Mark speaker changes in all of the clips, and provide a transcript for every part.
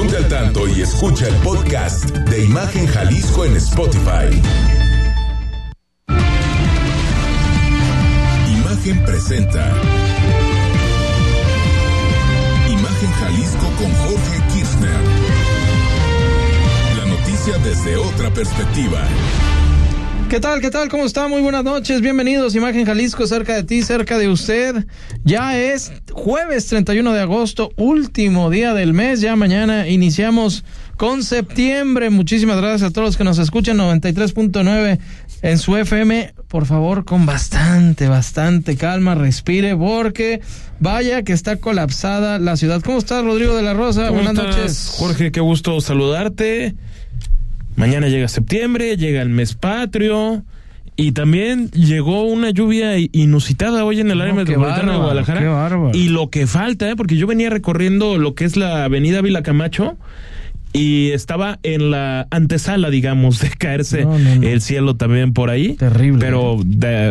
Speaker 1: Ponte al tanto y escucha el podcast de Imagen Jalisco en Spotify. Imagen presenta. Imagen Jalisco con Jorge Kirchner. La noticia desde otra perspectiva.
Speaker 2: ¿Qué tal? ¿Qué tal? ¿Cómo está? Muy buenas noches. Bienvenidos. Imagen Jalisco, cerca de ti, cerca de usted. Ya es jueves 31 de agosto, último día del mes. Ya mañana iniciamos con septiembre. Muchísimas gracias a todos los que nos escuchan. 93.9 en su FM. Por favor, con bastante, bastante calma, respire, porque vaya que está colapsada la ciudad. ¿Cómo estás, Rodrigo de la Rosa? Buenas noches.
Speaker 3: Jorge, qué gusto saludarte. Mañana llega septiembre, llega el mes patrio. Y también llegó una lluvia inusitada hoy en el área metropolitana de Guadalajara. Y lo que falta, ¿eh? porque yo venía recorriendo lo que es la avenida Vila Camacho y estaba en la antesala, digamos, de caerse el cielo también por ahí.
Speaker 2: Terrible.
Speaker 3: Pero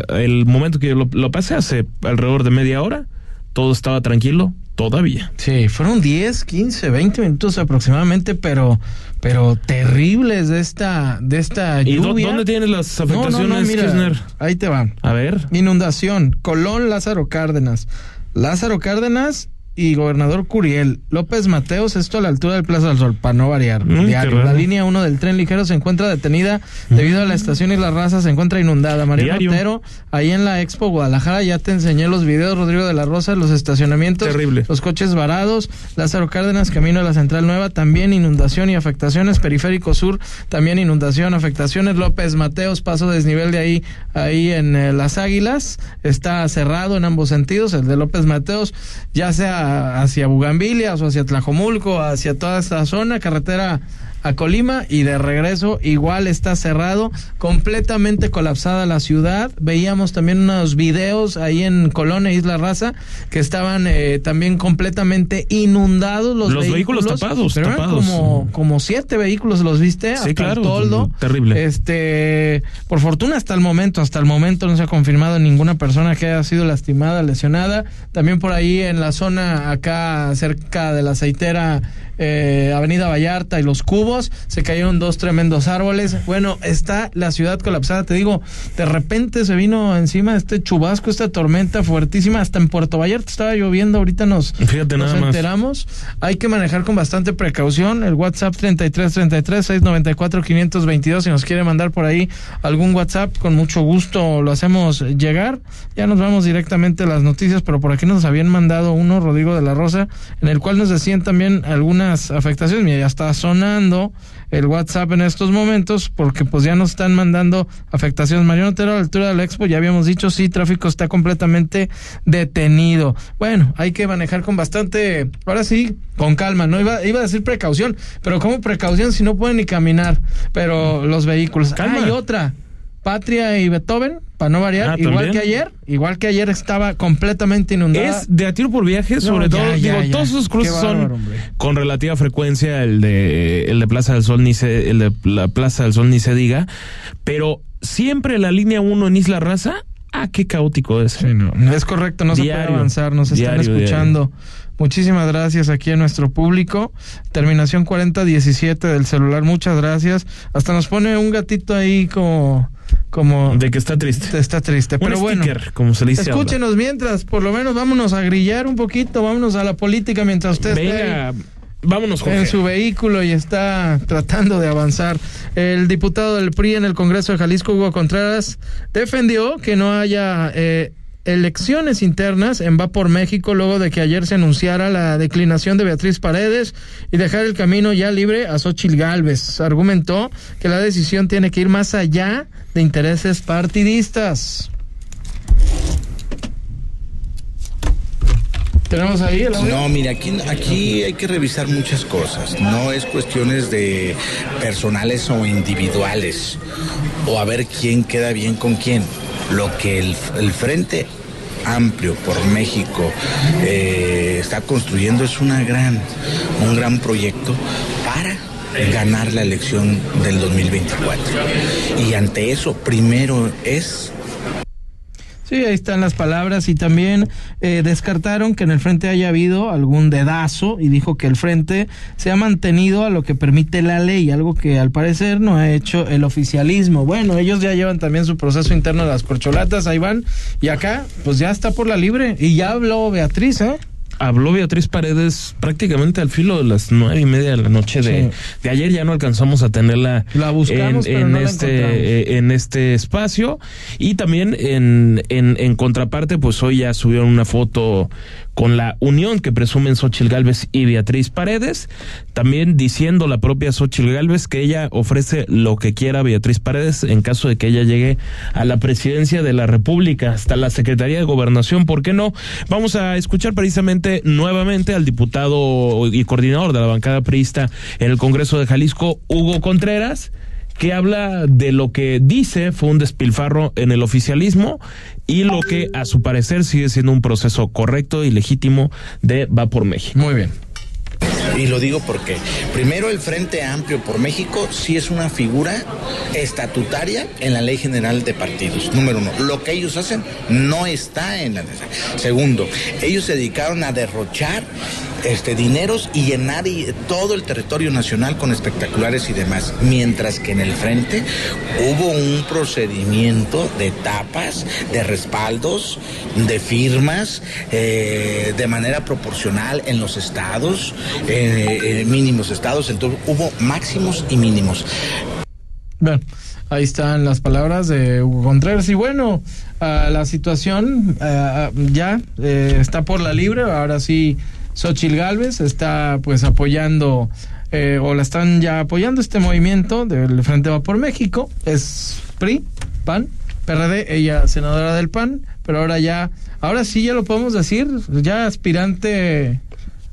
Speaker 3: el momento que yo lo, lo pasé hace alrededor de media hora, todo estaba tranquilo, todavía.
Speaker 2: Sí, fueron 10, 15, 20 minutos aproximadamente, pero pero terribles de esta de esta lluvia.
Speaker 3: ¿Y dónde tienes las afectaciones,
Speaker 2: no, Ahí te van.
Speaker 3: A ver.
Speaker 2: Inundación, Colón, Lázaro Cárdenas. Lázaro Cárdenas y gobernador Curiel. López Mateos, esto a la altura del Plaza del Sol, para no variar.
Speaker 3: Mm,
Speaker 2: La línea 1 del tren ligero se encuentra detenida debido a la estación y la raza se encuentra inundada. María Montero, ahí en la Expo Guadalajara, ya te enseñé los videos, Rodrigo de la Rosa, los estacionamientos.
Speaker 3: Terrible.
Speaker 2: Los coches varados. Lázaro Cárdenas, camino a la Central Nueva, también inundación y afectaciones. Periférico Sur, también inundación, afectaciones. López Mateos, paso desnivel de ahí, ahí en eh, Las Águilas. Está cerrado en ambos sentidos. El de López Mateos, ya sea hacia Bugambilias o hacia Tlajomulco, hacia toda esta zona, carretera a Colima y de regreso igual está cerrado, completamente colapsada la ciudad. Veíamos también unos videos ahí en Colón e Isla Raza que estaban eh, también completamente inundados los,
Speaker 3: vehículos, tapados,
Speaker 2: como como siete vehículos los viste
Speaker 3: sí, claro,
Speaker 2: toldo.
Speaker 3: Terrible.
Speaker 2: Este, por fortuna hasta el momento, hasta el momento no se ha confirmado ninguna persona que haya sido lastimada, lesionada. También por ahí en la zona acá cerca de la aceitera eh, Avenida Vallarta y Los Cubos, se cayeron dos tremendos árboles. Bueno, está la ciudad colapsada, te digo, de repente se vino encima este chubasco, esta tormenta fuertísima, hasta en Puerto Vallarta estaba lloviendo, ahorita nos, nos enteramos. Hay que manejar con bastante precaución, el WhatsApp 3333 694 522 si nos quiere mandar por ahí algún WhatsApp, con mucho gusto lo hacemos llegar. Ya nos vamos directamente a las noticias, pero por aquí nos habían mandado uno, Rodrigo de la Rosa, en el cual nos decían también algunas afectaciones. Mira, ya está sonando el WhatsApp en estos momentos porque pues ya nos están mandando afectaciones. Mariano Otero a la altura del Expo, ya habíamos dicho, sí, tráfico está completamente detenido. Bueno, hay que manejar con bastante, ahora sí, con calma. No iba, iba a decir precaución, pero como precaución si no pueden ni caminar? Pero los vehículos.
Speaker 3: Calma.
Speaker 2: Hay otra. Patria y Beethoven, para no variar,
Speaker 3: Ah,
Speaker 2: igual que ayer, igual que ayer estaba completamente inundada.
Speaker 3: Es de a tiro por viaje, sobre
Speaker 2: ya,
Speaker 3: todo.
Speaker 2: ya,
Speaker 3: digo,
Speaker 2: ya.
Speaker 3: todos esos cruces son
Speaker 2: hombre.
Speaker 3: con relativa frecuencia. El de el de Plaza del Sol ni se, el de la Plaza del Sol ni se diga. Pero siempre la línea 1 en Isla Raza. Ah, qué caótico es.
Speaker 2: Sí, no, es correcto, no se puede avanzar, nos están
Speaker 3: Diario,
Speaker 2: escuchando. Muchísimas gracias aquí a nuestro público. Terminación 4017 del celular, muchas gracias. Hasta nos pone un gatito ahí como como
Speaker 3: De que está triste.
Speaker 2: está triste,
Speaker 3: Un
Speaker 2: pero bueno.
Speaker 3: como se le dice. ahora.
Speaker 2: Escúchenos mientras, por lo menos vámonos a grillar un poquito, vámonos a la política mientras usted esté
Speaker 3: Venga, vámonos, Jorge.
Speaker 2: en su vehículo y está tratando de avanzar. El diputado del PRI en el Congreso de Jalisco, Hugo Contreras, defendió que no haya eh, elecciones internas en Va por México luego de que ayer se anunciara la declinación de Beatriz Paredes y dejar el camino ya libre a Xochil Gálvez. Argumentó que la decisión tiene que ir más allá de intereses partidistas. ¿Tenemos ahí el?
Speaker 4: No, mira, aquí, aquí hay que revisar muchas cosas. No es cuestiones de personales o individuales o a ver quién queda bien con quién. Lo que el, Frente Amplio por México eh, está construyendo es una gran, un gran proyecto para ganar la elección del 2024. Y ante eso, primero es
Speaker 2: Sí, ahí están las palabras y también eh, descartaron que en el frente haya habido algún dedazo y dijo que el frente se ha mantenido a lo que permite la ley, algo que al parecer no ha hecho el oficialismo. Bueno, ellos ya llevan también su proceso interno de las corcholatas, ahí van, y acá pues ya está por la libre y ya habló Beatriz, ¿eh?
Speaker 3: Habló Beatriz Paredes prácticamente al filo de las nueve y media de la noche de, de ayer. Ya no alcanzamos a tenerla
Speaker 2: la buscamos, en,
Speaker 3: este eh, en este espacio. Y también en, en, en contraparte, pues hoy ya subieron una foto con la unión que presumen Xochil Gálvez y Beatriz Paredes, también diciendo la propia Xochil Gálvez que ella ofrece lo que quiera Beatriz Paredes en caso de que ella llegue a la presidencia de la República, hasta la Secretaría de Gobernación, ¿por qué no? Vamos a escuchar precisamente nuevamente al diputado y coordinador de la bancada priista en el Congreso de Jalisco, Hugo Contreras, que habla de lo que dice fue un despilfarro en el oficialismo y lo que a su parecer sigue siendo un proceso correcto y legítimo de Va por México.
Speaker 2: Muy bien.
Speaker 4: Y lo digo porque, primero, el Frente Amplio por México sí es una figura estatutaria en la Ley General de Partidos. Número uno, lo que ellos hacen no está en la. Segundo, ellos se dedicaron a derrochar este, dineros y llenar todo el territorio nacional con espectaculares y demás. Mientras que en el frente hubo un procedimiento de tapas, de respaldos, de firmas, eh, de manera proporcional en los estados, eh, mínimos estados, entonces hubo máximos y mínimos.
Speaker 2: Bueno, ahí están las palabras de Hugo Contreras. Y bueno, la situación ya eh, está por la libre, ahora sí Xochil Gálvez está pues apoyando eh, o la están ya apoyando este movimiento del Frente Va por México. Es PRI, PAN, PRD, ella senadora del PAN, pero ahora ya, ahora sí ya lo podemos decir, ya aspirante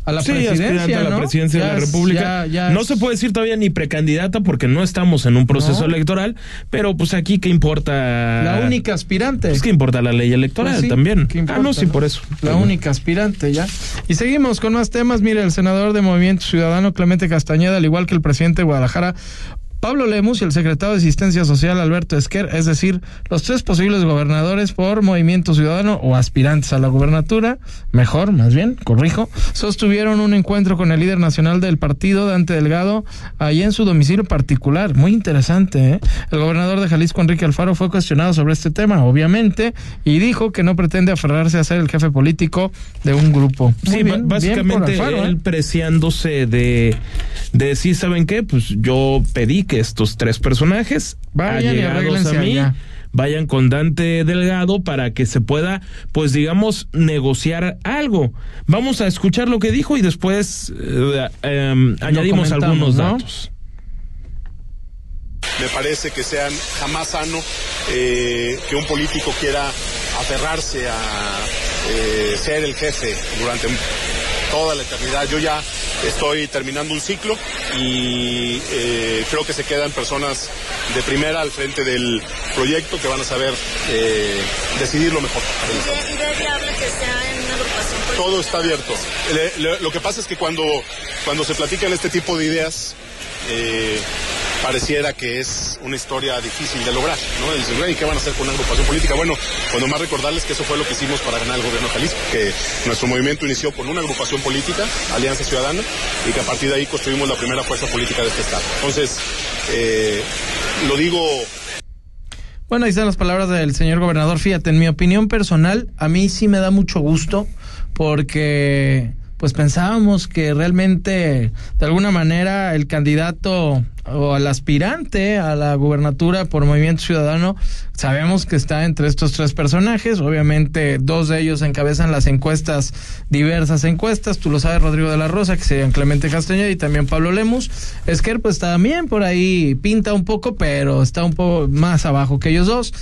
Speaker 2: a la presidencia,
Speaker 3: a la presidencia de la República. no se puede decir todavía ni precandidata porque no estamos en un proceso electoral, pero pues aquí qué importa.
Speaker 2: La única aspirante.
Speaker 3: Es que importa la ley electoral pues también. ah, no, sí, por eso.
Speaker 2: La única aspirante ya. Y seguimos con más temas. Mire, el senador de Movimiento Ciudadano Clemente Castañeda, al igual que el presidente de Guadalajara, Pablo Lemus y el secretario de Asistencia Social Alberto Esquer, es decir, los tres posibles gobernadores por Movimiento Ciudadano o aspirantes a la gubernatura, mejor, más bien, corrijo, sostuvieron un encuentro con el líder nacional del partido, Dante Delgado, ahí en su domicilio particular. Muy interesante, ¿eh? El gobernador de Jalisco, Enrique Alfaro, fue cuestionado sobre este tema, obviamente, y dijo que no pretende aferrarse a ser el jefe político de un grupo.
Speaker 3: sí, básicamente él ¿eh? preciándose de, de decir, ¿saben qué? Pues yo pedí que estos tres personajes vayan a mí vayan con Dante Delgado para que se pueda, pues digamos, negociar algo. Vamos a escuchar lo que dijo y después eh, em, añadimos algunos datos.
Speaker 5: Me parece que sean jamás sano eh, que un político quiera aferrarse a eh, ser el jefe durante toda la eternidad. Yo ya estoy terminando un ciclo y eh, creo que se quedan personas de primera al frente del proyecto que van a saber eh, decidir lo mejor.
Speaker 6: ¿Y de, viable que sea en una agrupación política?
Speaker 5: Todo está abierto. lo que pasa es que cuando, cuando se platican este tipo de ideas, eh, pareciera que es una historia difícil de lograr, ¿no? Dicen, ¿y qué van a hacer con una agrupación política? Bueno, cuando más recordarles que eso fue lo que hicimos para ganar el gobierno de Jalisco, que nuestro movimiento inició con una agrupación política, Alianza Ciudadana, y que a partir de ahí construimos la primera fuerza política de este Estado. Entonces, eh, lo digo
Speaker 2: bueno, ahí están las palabras del señor gobernador. Fíjate, en mi opinión personal, a mí sí me da mucho gusto porque pues pensábamos que realmente de alguna manera el candidato o el aspirante a la gubernatura por Movimiento Ciudadano sabemos que está entre estos tres personajes. Obviamente dos de ellos encabezan las encuestas diversas encuestas. Tú lo sabes Rodrigo de la Rosa que serían Clemente Castañeda y también Pablo Lemus. Esquer pues también por ahí pinta un poco pero está un poco más abajo que ellos dos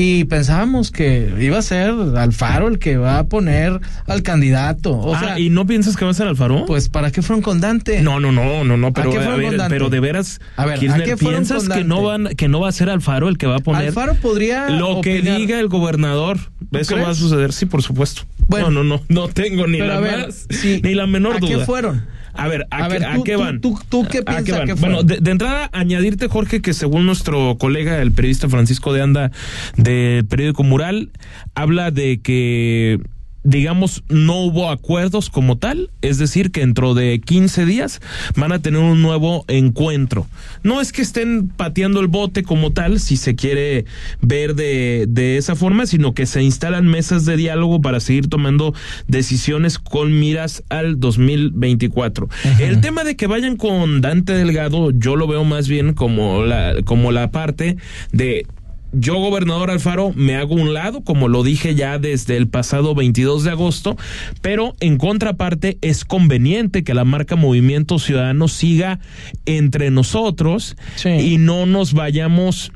Speaker 2: y pensábamos que iba a ser Alfaro el que va a poner al candidato. O
Speaker 3: ah, ¿y no piensas que va a ser Alfaro?
Speaker 2: Pues ¿para qué fueron con Dante?
Speaker 3: No, no, no, no, no, pero a, ver, pero de veras, a ver, ¿piensas que no van que no va a ser Alfaro el que va a poner?
Speaker 2: Alfaro podría
Speaker 3: lo que diga el gobernador. Eso va a suceder, sí, por supuesto. Bueno, no, no, no, no tengo ni la más, ni la menor duda.
Speaker 2: ¿A qué fueron?
Speaker 3: A ver, ¿a, qué, van?
Speaker 2: Tú, qué piensas
Speaker 3: Bueno, de, entrada, añadirte, Jorge, que según nuestro colega, el periodista Francisco de Anda, del periódico Mural, habla de que digamos, no hubo acuerdos como tal, es decir, que dentro de 15 días van a tener un nuevo encuentro. No es que estén pateando el bote como tal, si se quiere ver de, de esa forma, sino que se instalan mesas de diálogo para seguir tomando decisiones con miras al 2024. El tema de que vayan con Dante Delgado, yo lo veo más bien como la, como la parte de yo, gobernador Alfaro, me hago un lado, como lo dije ya desde el pasado 22 de agosto, pero en contraparte es conveniente que la marca Movimiento Ciudadano siga entre nosotros y no nos vayamos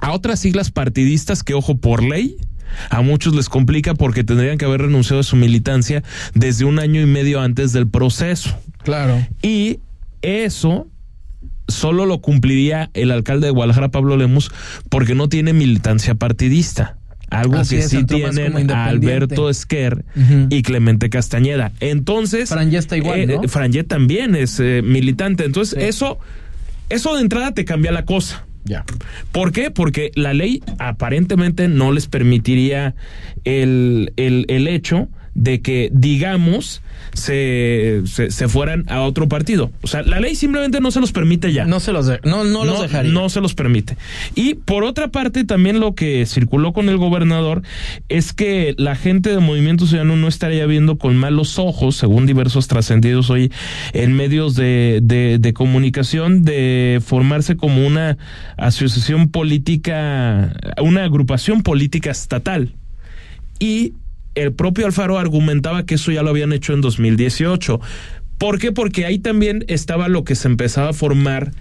Speaker 3: a otras siglas partidistas que, ojo, por ley, a muchos les complica porque tendrían que haber renunciado a su militancia desde un año y medio antes del proceso.
Speaker 2: Claro.
Speaker 3: Y eso solo lo cumpliría el alcalde de Guadalajara, Pablo Lemus, porque no tiene militancia partidista. Algo que sí tienen Alberto Esquer y Clemente Castañeda. Entonces.
Speaker 2: Fran está igual. Eh,
Speaker 3: ¿no? también es eh, militante. Entonces, eso, eso de entrada te cambia la cosa.
Speaker 2: Ya.
Speaker 3: ¿Por qué? Porque la ley aparentemente no les permitiría el, el, el hecho de que, digamos, se, se, fueran a otro partido. O sea, la ley simplemente no se los permite ya.
Speaker 2: No se los, no, no, los dejaría.
Speaker 3: No se los permite. Y por otra parte, también lo que circuló con el gobernador es que la gente de Movimiento Ciudadano no estaría viendo con malos ojos, según diversos trascendidos hoy en medios de, de, de comunicación, de formarse como una asociación política, una agrupación política estatal. Y el propio Alfaro argumentaba que eso ya lo habían hecho en 2018. ¿Por qué? Porque ahí también estaba lo que se empezaba a formar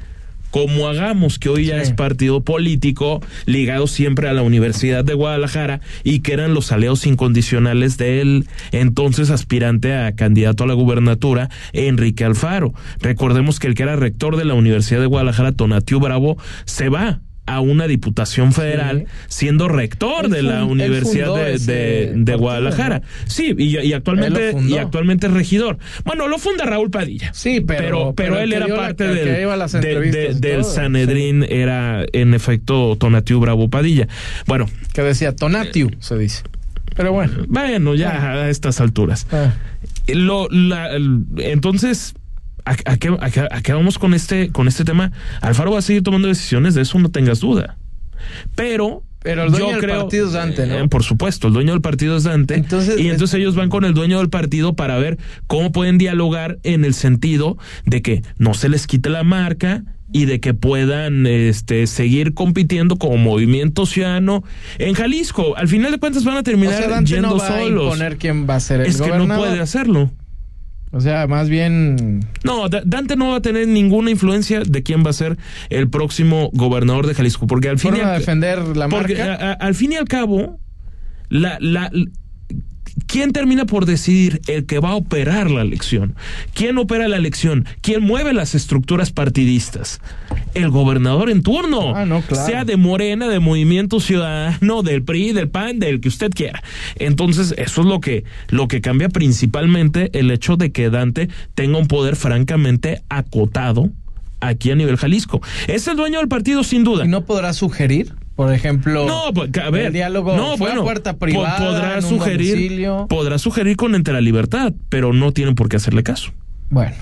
Speaker 3: como hagamos, que hoy ya es partido político ligado siempre a la Universidad de Guadalajara y que eran los aliados incondicionales del entonces aspirante a candidato a la gubernatura, Enrique Alfaro. Recordemos que el que era rector de la Universidad de Guadalajara, Tonatiu Bravo, se va a una diputación federal siendo rector de la Universidad de, Guadalajara. Sí, y, actualmente y actualmente es regidor. Bueno, lo funda Raúl Padilla.
Speaker 2: Sí, pero
Speaker 3: pero, él era parte del, del Sanedrín, era en efecto Tonatiu Bravo Padilla. Bueno,
Speaker 2: que decía Tonatiu, se dice. Pero bueno.
Speaker 3: Bueno, ya ah. a estas alturas. Ah. Lo, la, entonces, ¿A, qué, vamos con este, con este tema? Alfaro va a seguir tomando decisiones, de eso no tengas duda. Pero
Speaker 2: pero el dueño del partido es Dante, ¿no?
Speaker 3: Eh, por supuesto, el dueño del partido es Dante. Entonces, y entonces ellos van con el dueño del partido para ver cómo pueden dialogar en el sentido de que no se les quite la marca y de que puedan este, seguir compitiendo como movimiento ciudadano en Jalisco. Al final de cuentas van a terminar o yendo no va solos.
Speaker 2: A imponer quién va a ser el
Speaker 3: es que no puede hacerlo.
Speaker 2: O sea, más bien.
Speaker 3: No, Dante no va a tener ninguna influencia de quién va a ser el próximo gobernador de Jalisco, porque al fin
Speaker 2: y al, defender la
Speaker 3: porque al fin y al cabo, la, la, ¿Quién termina por decidir el que va a operar la elección? ¿Quién opera la elección? ¿Quién mueve las estructuras partidistas? El gobernador en turno.
Speaker 2: Ah, no,
Speaker 3: Sea de Morena, de Movimiento Ciudadano, del PRI, del PAN, del que usted quiera. Entonces, eso es lo que, lo que cambia principalmente el hecho de que Dante tenga un poder francamente acotado aquí a nivel Jalisco. Es el dueño del partido, sin duda.
Speaker 2: ¿Y no podrá sugerir? Por ejemplo,
Speaker 3: no, pues, a ver,
Speaker 2: el diálogo no, fue bueno, a puerta privada,
Speaker 3: podrá sugerir, podrá sugerir con entera libertad, pero no tienen por qué hacerle caso.
Speaker 2: Bueno.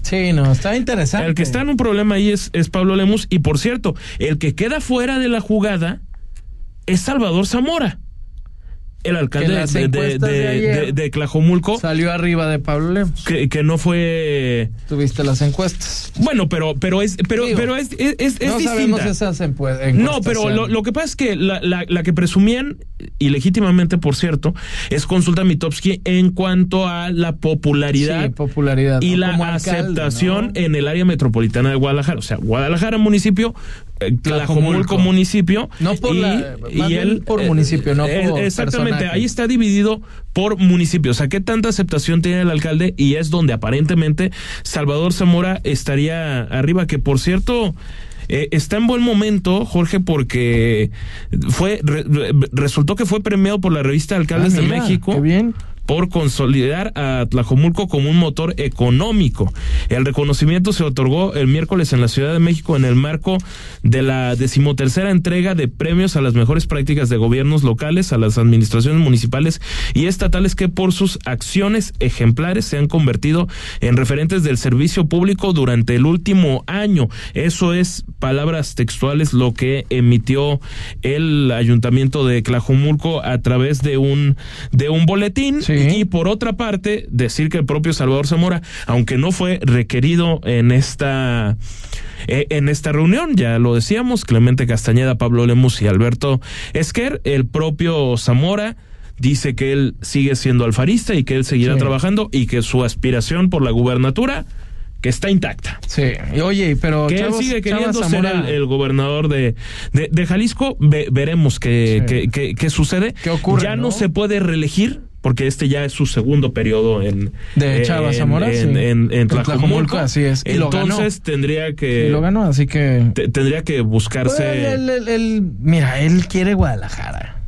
Speaker 2: Sí, no, está interesante.
Speaker 3: El que está en un problema ahí es, es Pablo Lemus y por cierto, el que queda fuera de la jugada es Salvador Zamora el alcalde de, de, Clajomulco
Speaker 2: salió arriba de Pablo Lemos.
Speaker 3: Que, que, no fue.
Speaker 2: Tuviste las encuestas.
Speaker 3: Bueno, pero, pero es, pero, pero es, es, es,
Speaker 2: no
Speaker 3: sabemos
Speaker 2: esas encuestas.
Speaker 3: No, pero lo, lo, que pasa es que la, la, la, que presumían, y legítimamente, por cierto, es consulta Mitowski en cuanto a la popularidad,
Speaker 2: popularidad
Speaker 3: y la aceptación en el área metropolitana de Guadalajara. O sea, Guadalajara, municipio, Tlajomulco municipio.
Speaker 2: No por y, él, por eh, municipio, no por
Speaker 3: Exactamente, ahí está dividido por municipio. O sea, ¿qué tanta aceptación tiene el alcalde? Y es donde aparentemente Salvador Zamora estaría arriba, que por cierto... Eh, está en buen momento, Jorge, porque fue resultó que fue premiado por la revista Alcaldes ah, de México.
Speaker 2: bien
Speaker 3: por consolidar a Tlajomulco como un motor económico. El reconocimiento se otorgó el miércoles en la Ciudad de México en el marco de la decimotercera entrega de premios a las mejores prácticas de gobiernos locales, a las administraciones municipales y estatales que por sus acciones ejemplares se han convertido en referentes del servicio público durante el último año. Eso es palabras textuales lo que emitió el ayuntamiento de Tlajomulco a través de un de un boletín y por otra parte decir que el propio Salvador Zamora, aunque no fue requerido en esta eh, en esta reunión, ya lo decíamos, Clemente Castañeda, Pablo Lemus y Alberto Esquer, el propio Zamora dice que él sigue siendo alfarista y que él seguirá trabajando y que su aspiración por la gubernatura que está intacta.
Speaker 2: Sí, y oye, pero
Speaker 3: que él sigue queriendo ser el, gobernador de, de, Jalisco. veremos qué, qué, sucede.
Speaker 2: ¿Qué ocurre?
Speaker 3: Ya ¿no? se puede reelegir porque este ya es su segundo periodo en
Speaker 2: de Chava Zamora
Speaker 3: en, en, en, Tlajomulco.
Speaker 2: así es.
Speaker 3: Y entonces tendría que
Speaker 2: y lo ganó así que
Speaker 3: tendría que buscarse
Speaker 2: el, mira él quiere Guadalajara.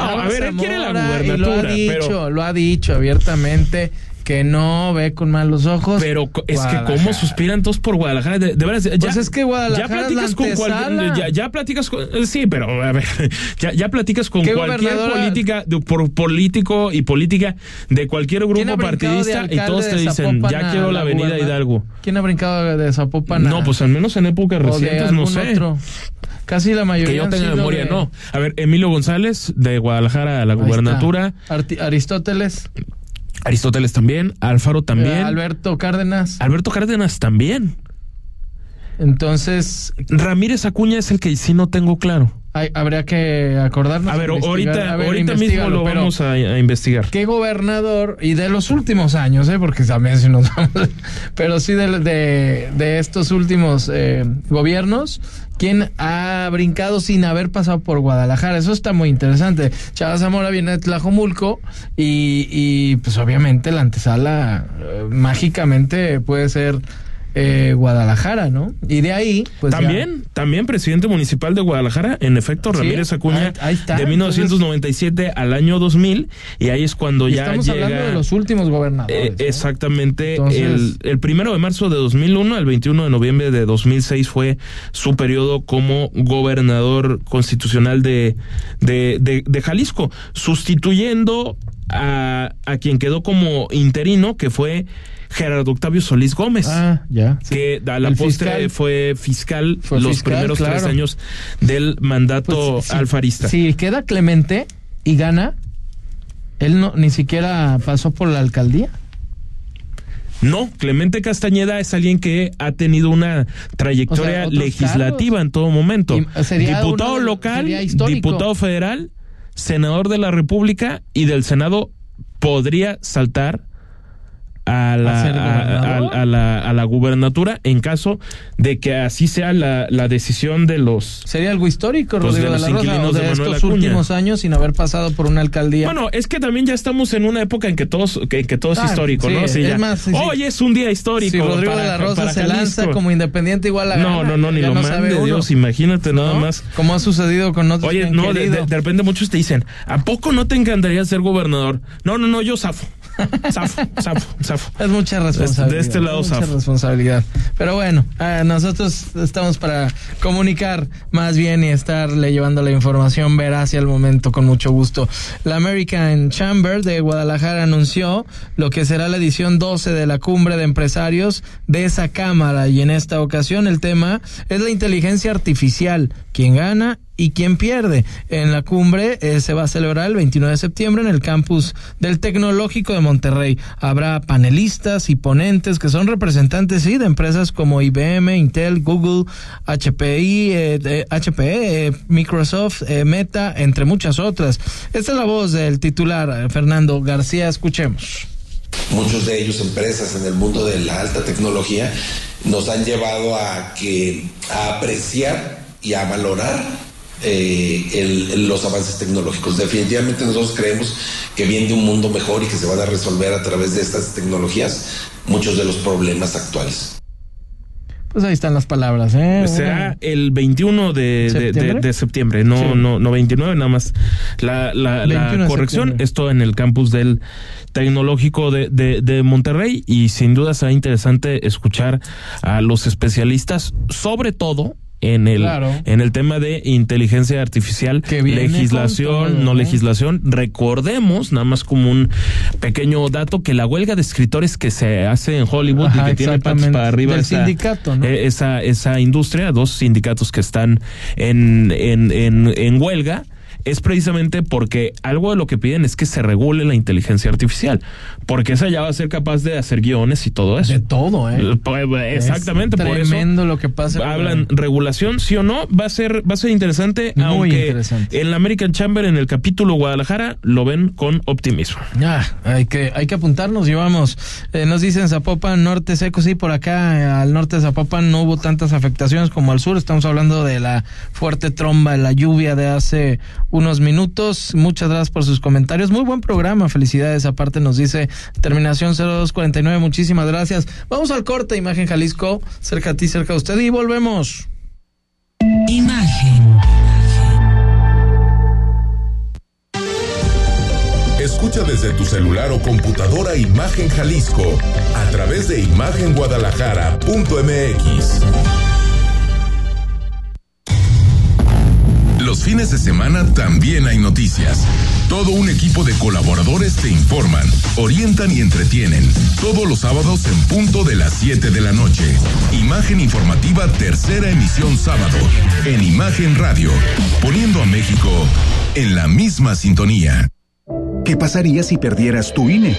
Speaker 3: A ver él quiere la gubernatura
Speaker 2: lo ha dicho lo ha dicho abiertamente que no ve con malos ojos.
Speaker 3: Pero es que cómo suspiran todos por Guadalajara. De, verdad, ya,
Speaker 2: pues es que Guadalajara
Speaker 3: ya platicas con cualquier, ya, platicas con sí, pero a ver, ya, ya platicas con cualquier política, por político y política de cualquier grupo partidista y todos te dicen, ya quiero la avenida Hidalgo.
Speaker 2: ¿Quién ha brincado de Zapopan?
Speaker 3: No, pues al menos en épocas recientes, no sé.
Speaker 2: Casi la mayoría.
Speaker 3: Que yo tenga memoria, no. A ver, Emilio González, de Guadalajara a la gubernatura.
Speaker 2: Aristóteles.
Speaker 3: Aristóteles también, Alfaro también. Eh,
Speaker 2: Alberto Cárdenas.
Speaker 3: Alberto Cárdenas también.
Speaker 2: Entonces.
Speaker 3: Ramírez Acuña es el que sí no tengo claro.
Speaker 2: habría que acordarnos.
Speaker 3: A ver, ahorita, ahorita mismo lo vamos a, investigar.
Speaker 2: ¿Qué gobernador, y de los últimos años, eh, porque también si nos vamos, pero sí de, de, estos últimos eh, gobiernos, ¿quién ha brincado sin haber pasado por Guadalajara? Eso está muy interesante. Chava Zamora viene de Tlajomulco y, y pues obviamente la antesala eh, mágicamente puede ser eh, Guadalajara, ¿no? Y de ahí, pues.
Speaker 3: También, también presidente municipal de Guadalajara, en efecto, Ramírez Acuña, de 1997 al año 2000, y ahí es cuando ya
Speaker 2: estamos hablando de los últimos gobernadores.
Speaker 3: Eh, exactamente. el, el, primero de marzo de 2001 al 21 de noviembre de 2006 fue su periodo como gobernador constitucional de, de, de, Jalisco, sustituyendo a, a quien quedó como interino, que fue Gerardo Octavio Solís Gómez.
Speaker 2: Ah, ya.
Speaker 3: Que a la postre fue fiscal los primeros tres años del mandato pues, alfarista.
Speaker 2: Si queda Clemente y gana, él no ni siquiera pasó por la alcaldía.
Speaker 3: No, Clemente Castañeda es alguien que ha tenido una trayectoria legislativa en todo momento. Diputado local, diputado federal, senador de la República y del Senado podría saltar a la, a, la, a la gubernatura en caso de que así sea la, la decisión de los
Speaker 2: sería algo histórico pues, Rodrigo de, los inquilinos de, estos últimos años sin haber pasado por una alcaldía.
Speaker 3: Bueno es que también ya estamos en una época en que todos que, que todo es histórico no
Speaker 2: es más,
Speaker 3: hoy es un día histórico
Speaker 2: si Rodrigo de la Rosa se lanza como independiente igual a
Speaker 3: no no no ni lo mande Dios imagínate nada más.
Speaker 2: Como ha sucedido con otros
Speaker 3: oye no de, de, repente muchos te dicen a poco no te encantaría ser gobernador no no no yo zafo
Speaker 2: es mucha responsabilidad.
Speaker 3: De este lado,
Speaker 2: mucha responsabilidad. Pero bueno, eh, nosotros estamos para comunicar más bien y estarle llevando la información veraz hacia el momento con mucho gusto. La American Chamber de Guadalajara anunció lo que será la edición 12 de la cumbre de empresarios de esa cámara y en esta ocasión el tema es la inteligencia artificial, quién gana y quién pierde. En la cumbre eh, se va a celebrar el 29 de septiembre en el campus del Tecnológico de Monterrey. Habrá panelistas y ponentes que son representantes de empresas como IBM, Intel, Google, HPI, eh, HPE, eh, Microsoft, Meta, entre muchas otras. Esta es la voz del titular Fernando García. Escuchemos.
Speaker 7: Muchos de ellos empresas en el mundo de la alta tecnología nos han llevado a que a apreciar y a valorar eh, los avances tecnológicos. Definitivamente nosotros creemos que viene un mundo mejor y que se van a resolver a través de estas tecnologías muchos de los problemas actuales.
Speaker 2: Pues ahí están las palabras, ¿eh?
Speaker 3: Pues será el 21 de septiembre, no, no, no 29, nada más. La, la, corrección, esto en el campus del Tecnológico de, de, Monterrey y sin duda será interesante escuchar a los especialistas, sobre todo en el, en el tema de inteligencia artificial, legislación, no legislación. Recordemos, nada más como un pequeño dato, que la huelga de escritores que se hace en Hollywood y que tiene patas para arriba esa, sindicato, eh, esa, esa industria, dos sindicatos que están en, en, en, en huelga, es precisamente porque algo de lo que piden es que se regule la inteligencia artificial, porque esa ya va a ser capaz de hacer guiones y todo eso.
Speaker 2: De todo, ¿eh?
Speaker 3: eh pues, exactamente,
Speaker 2: por eso. Tremendo lo que pasa.
Speaker 3: Hablan regulación, sí o no, va a ser va a ser interesante, Muy aunque interesante. en la American Chamber en el capítulo Guadalajara lo ven con optimismo.
Speaker 2: Ya, hay que hay que apuntarnos, llevamos eh, nos dicen Zapopan norte seco, sí, por acá al norte de Zapopan no hubo tantas afectaciones como al sur, estamos hablando de la fuerte tromba, la lluvia de hace unos minutos. Muchas gracias por sus comentarios. Muy buen programa. Felicidades. Aparte nos dice terminación 0249. Muchísimas gracias. Vamos al corte. Imagen Jalisco. Cerca a ti, cerca a usted. Y volvemos.
Speaker 1: Imagen. Escucha desde tu celular o computadora Imagen Jalisco a través de imagenguadalajara.mx. Los fines de semana también hay noticias. Todo un equipo de colaboradores te informan, orientan y entretienen. Todos los sábados en punto de las 7 de la noche. Imagen informativa tercera emisión sábado en Imagen Radio, poniendo a México en la misma sintonía.
Speaker 8: ¿Qué pasaría si perdieras tu INE?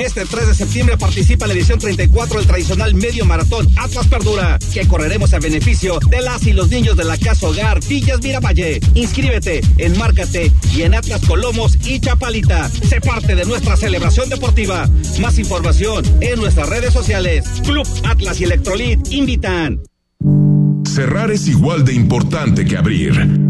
Speaker 9: Este 3 de septiembre participa la edición 34 del tradicional medio maratón Atlas Perdura, que correremos a beneficio de las y los niños de la Casa Hogar Villas Miravalle. Inscríbete, enmárcate y en Atlas Colomos y Chapalita. Sé parte de nuestra celebración deportiva. Más información en nuestras redes sociales. Club Atlas y Electrolit invitan.
Speaker 1: Cerrar es igual de importante que abrir.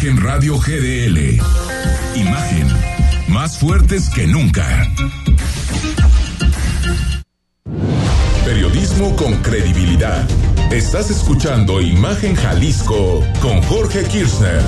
Speaker 10: Imagen
Speaker 1: Radio GDL. Imagen, más fuertes que nunca. Periodismo con credibilidad. Estás escuchando Imagen Jalisco con Jorge Kirchner.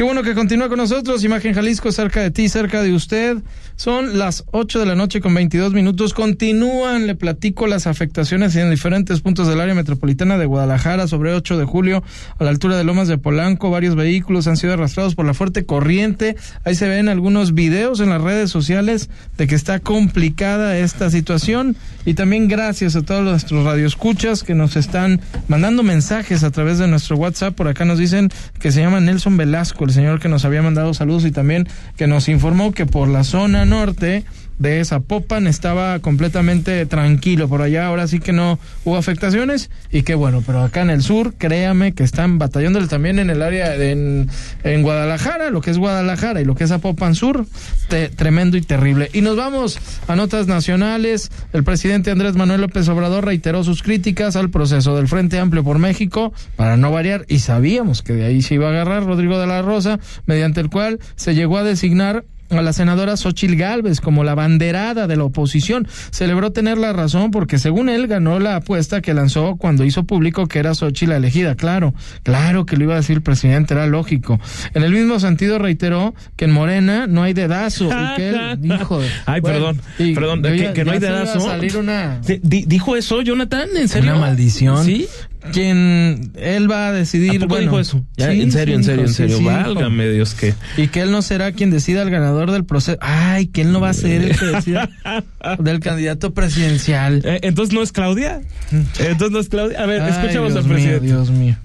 Speaker 2: Qué bueno que continúa con nosotros. Imagen Jalisco, cerca de ti, cerca de usted. Son las 8 de la noche con 22 minutos. Continúan, le platico las afectaciones en diferentes puntos del área metropolitana de Guadalajara sobre 8 de julio a la altura de Lomas de Polanco. Varios vehículos han sido arrastrados por la fuerte corriente. Ahí se ven algunos videos en las redes sociales de que está complicada esta situación. Y también gracias a todos nuestros radioescuchas que nos están mandando mensajes a través de nuestro WhatsApp. Por acá nos dicen que se llama Nelson Velasco, el señor que nos había mandado saludos y también que nos informó que por la zona norte de Zapopan estaba completamente tranquilo por allá, ahora sí que no hubo afectaciones y qué bueno, pero acá en el sur, créame que están batallándole también en el área de, en, Guadalajara, lo que es Guadalajara y lo que es Zapopan Sur, tremendo y terrible. Y nos vamos a notas nacionales, el presidente Andrés Manuel López Obrador reiteró sus críticas al proceso del Frente Amplio por México, para no variar, y sabíamos que de ahí se iba a agarrar Rodrigo de la Rosa, mediante el cual se llegó a designar a la senadora Xochil Gálvez como la banderada de la oposición. Celebró tener la razón porque según él ganó la apuesta que lanzó cuando hizo público que era Xochil la elegida. Claro, claro que lo iba a decir el presidente, era lógico. En el mismo sentido reiteró que en Morena no hay dedazo y que él dijo...
Speaker 3: Ay, perdón, perdón, que, no hay dedazo. dijo eso, Jonathan, ¿en serio?
Speaker 2: Una maldición.
Speaker 3: Sí.
Speaker 2: Quien él va a decidir.
Speaker 3: ¿A dijo eso? en serio, en serio, en serio. Válgame Dios que.
Speaker 2: Y que él no será quien decida el ganador del proceso. Ay, que él no va a ser el que decida del candidato presidencial.
Speaker 3: Eh, entonces no es Claudia. Entonces no es Claudia. A ver, escuchamos al presidente.
Speaker 2: Dios mío.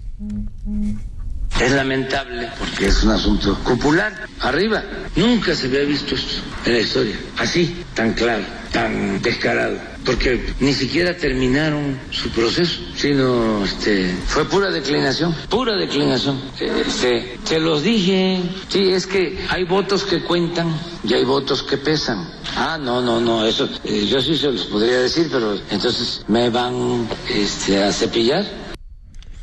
Speaker 11: Es lamentable porque es un asunto popular. Arriba, nunca se había visto esto en la historia. Así, tan claro, tan descarado. Porque ni siquiera terminaron su proceso, sino este, fue pura declinación, pura declinación. Este, se los dije, sí, es que hay votos que cuentan y hay votos que pesan. Ah, no, no, no, eso eh, yo sí se los podría decir, pero entonces me van este, a cepillar.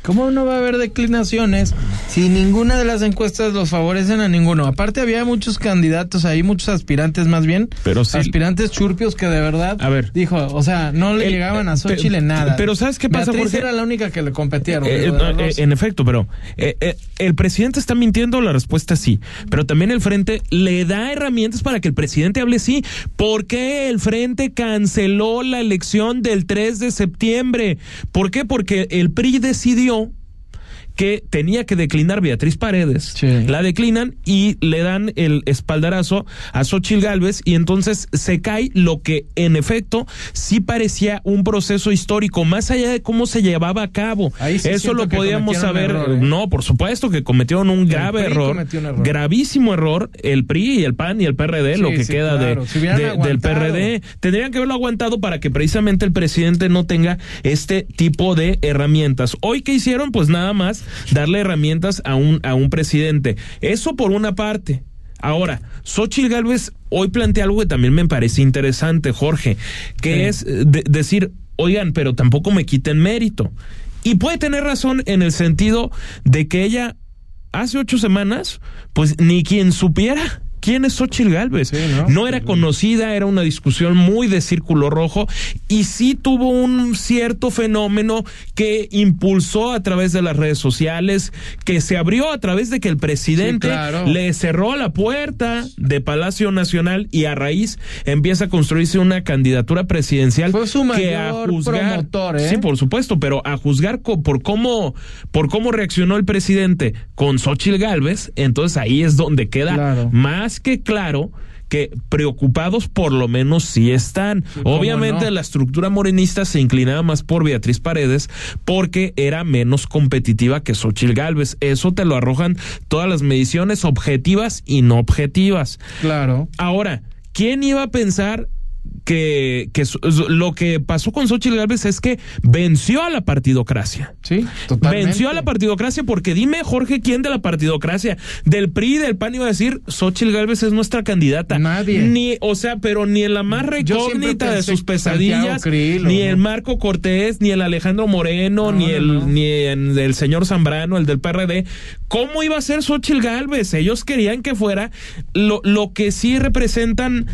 Speaker 2: ¿Cómo no va a haber declinaciones si ninguna de las encuestas los favorecen a ninguno? Aparte había muchos candidatos ahí, muchos aspirantes más bien,
Speaker 3: pero
Speaker 2: aspirantes churpios que de verdad
Speaker 3: a ver,
Speaker 2: dijo, o sea, no le llegaban a Xochitl en nada.
Speaker 3: Pero ¿sabes qué pasa?
Speaker 2: Porque era la única que le competieron.
Speaker 3: Eh, eh, en efecto, pero eh, el presidente está mintiendo, la respuesta sí, pero también el frente le da herramientas para que el presidente hable sí. ¿Por qué el frente canceló la elección del 3 de septiembre? ¿Por qué? Porque el PRI decidió que tenía que declinar Beatriz Paredes. La declinan y le dan el espaldarazo a Xochil Gálvez y entonces se cae lo que en efecto sí parecía un proceso histórico, más allá de cómo se llevaba a cabo. Eso lo podíamos saber. ¿eh? No, por supuesto que cometieron un grave error, gravísimo error, el PRI y el PAN y el PRD, lo que queda de, del PRD. Tendrían que haberlo aguantado para que precisamente el presidente no tenga este tipo de herramientas. Hoy, ¿qué hicieron? Pues nada más darle herramientas a un, a un presidente. Eso por una parte. Ahora, Xochitl Gálvez hoy plantea algo que también me parece interesante, Jorge, que es eh, decir, oigan, pero tampoco me quiten mérito. Y puede tener razón en el sentido de que ella hace ocho semanas, pues ni quien supiera ¿Quién es Xochitl Galvez? ¿no? era conocida, era una discusión muy de círculo rojo y sí tuvo un cierto fenómeno que impulsó a través de las redes sociales, que se abrió a través de que el presidente le cerró la puerta de Palacio Nacional y a raíz empieza a construirse una candidatura presidencial
Speaker 2: Fue su mayor que a juzgar, promotor, ¿eh?
Speaker 3: Sí, por supuesto, pero a juzgar por cómo por cómo reaccionó el presidente con Xochitl Galvez, entonces ahí es donde queda más que claro que preocupados por lo menos sí están. Obviamente la estructura morenista se inclinaba más por Beatriz Paredes porque era menos competitiva que Xochil Gálvez. Eso te lo arrojan todas las mediciones objetivas y no objetivas.
Speaker 2: Claro.
Speaker 3: Ahora, ¿quién iba a pensar que, que lo que pasó con Xochitl Gálvez es que venció a la partidocracia.
Speaker 2: Sí, totalmente.
Speaker 3: Venció a la partidocracia porque dime, Jorge, ¿quién de la partidocracia? Del PRI, del PAN iba a decir, Xochitl Gálvez es nuestra candidata.
Speaker 2: Nadie.
Speaker 3: Ni, o sea, pero ni en la más recógnita de sus pesadillas, ni el Marco Cortés, ni el Alejandro Moreno, ni el, ni el, señor Zambrano, el del PRD. ¿Cómo iba a ser Xochitl Gálvez? Ellos querían que fuera lo, lo que sí representan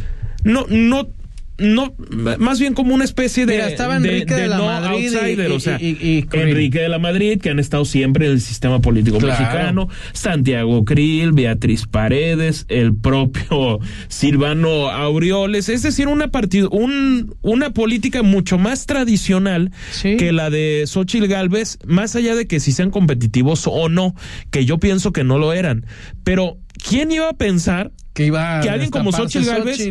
Speaker 3: no, no no, más bien como una especie de.
Speaker 2: estaba Enrique de, la Madrid.
Speaker 3: o sea, Enrique de la Madrid, que han estado siempre en el sistema político mexicano, Santiago Krill, Beatriz Paredes, el propio Silvano Aureoles, es decir, una partido, un, una política mucho más tradicional que la de Xochitl Galvez, más allá de que si sean competitivos o no, que yo pienso que no lo eran. Pero, ¿quién iba a pensar
Speaker 2: que, iba
Speaker 3: que alguien como Xochitl Galvez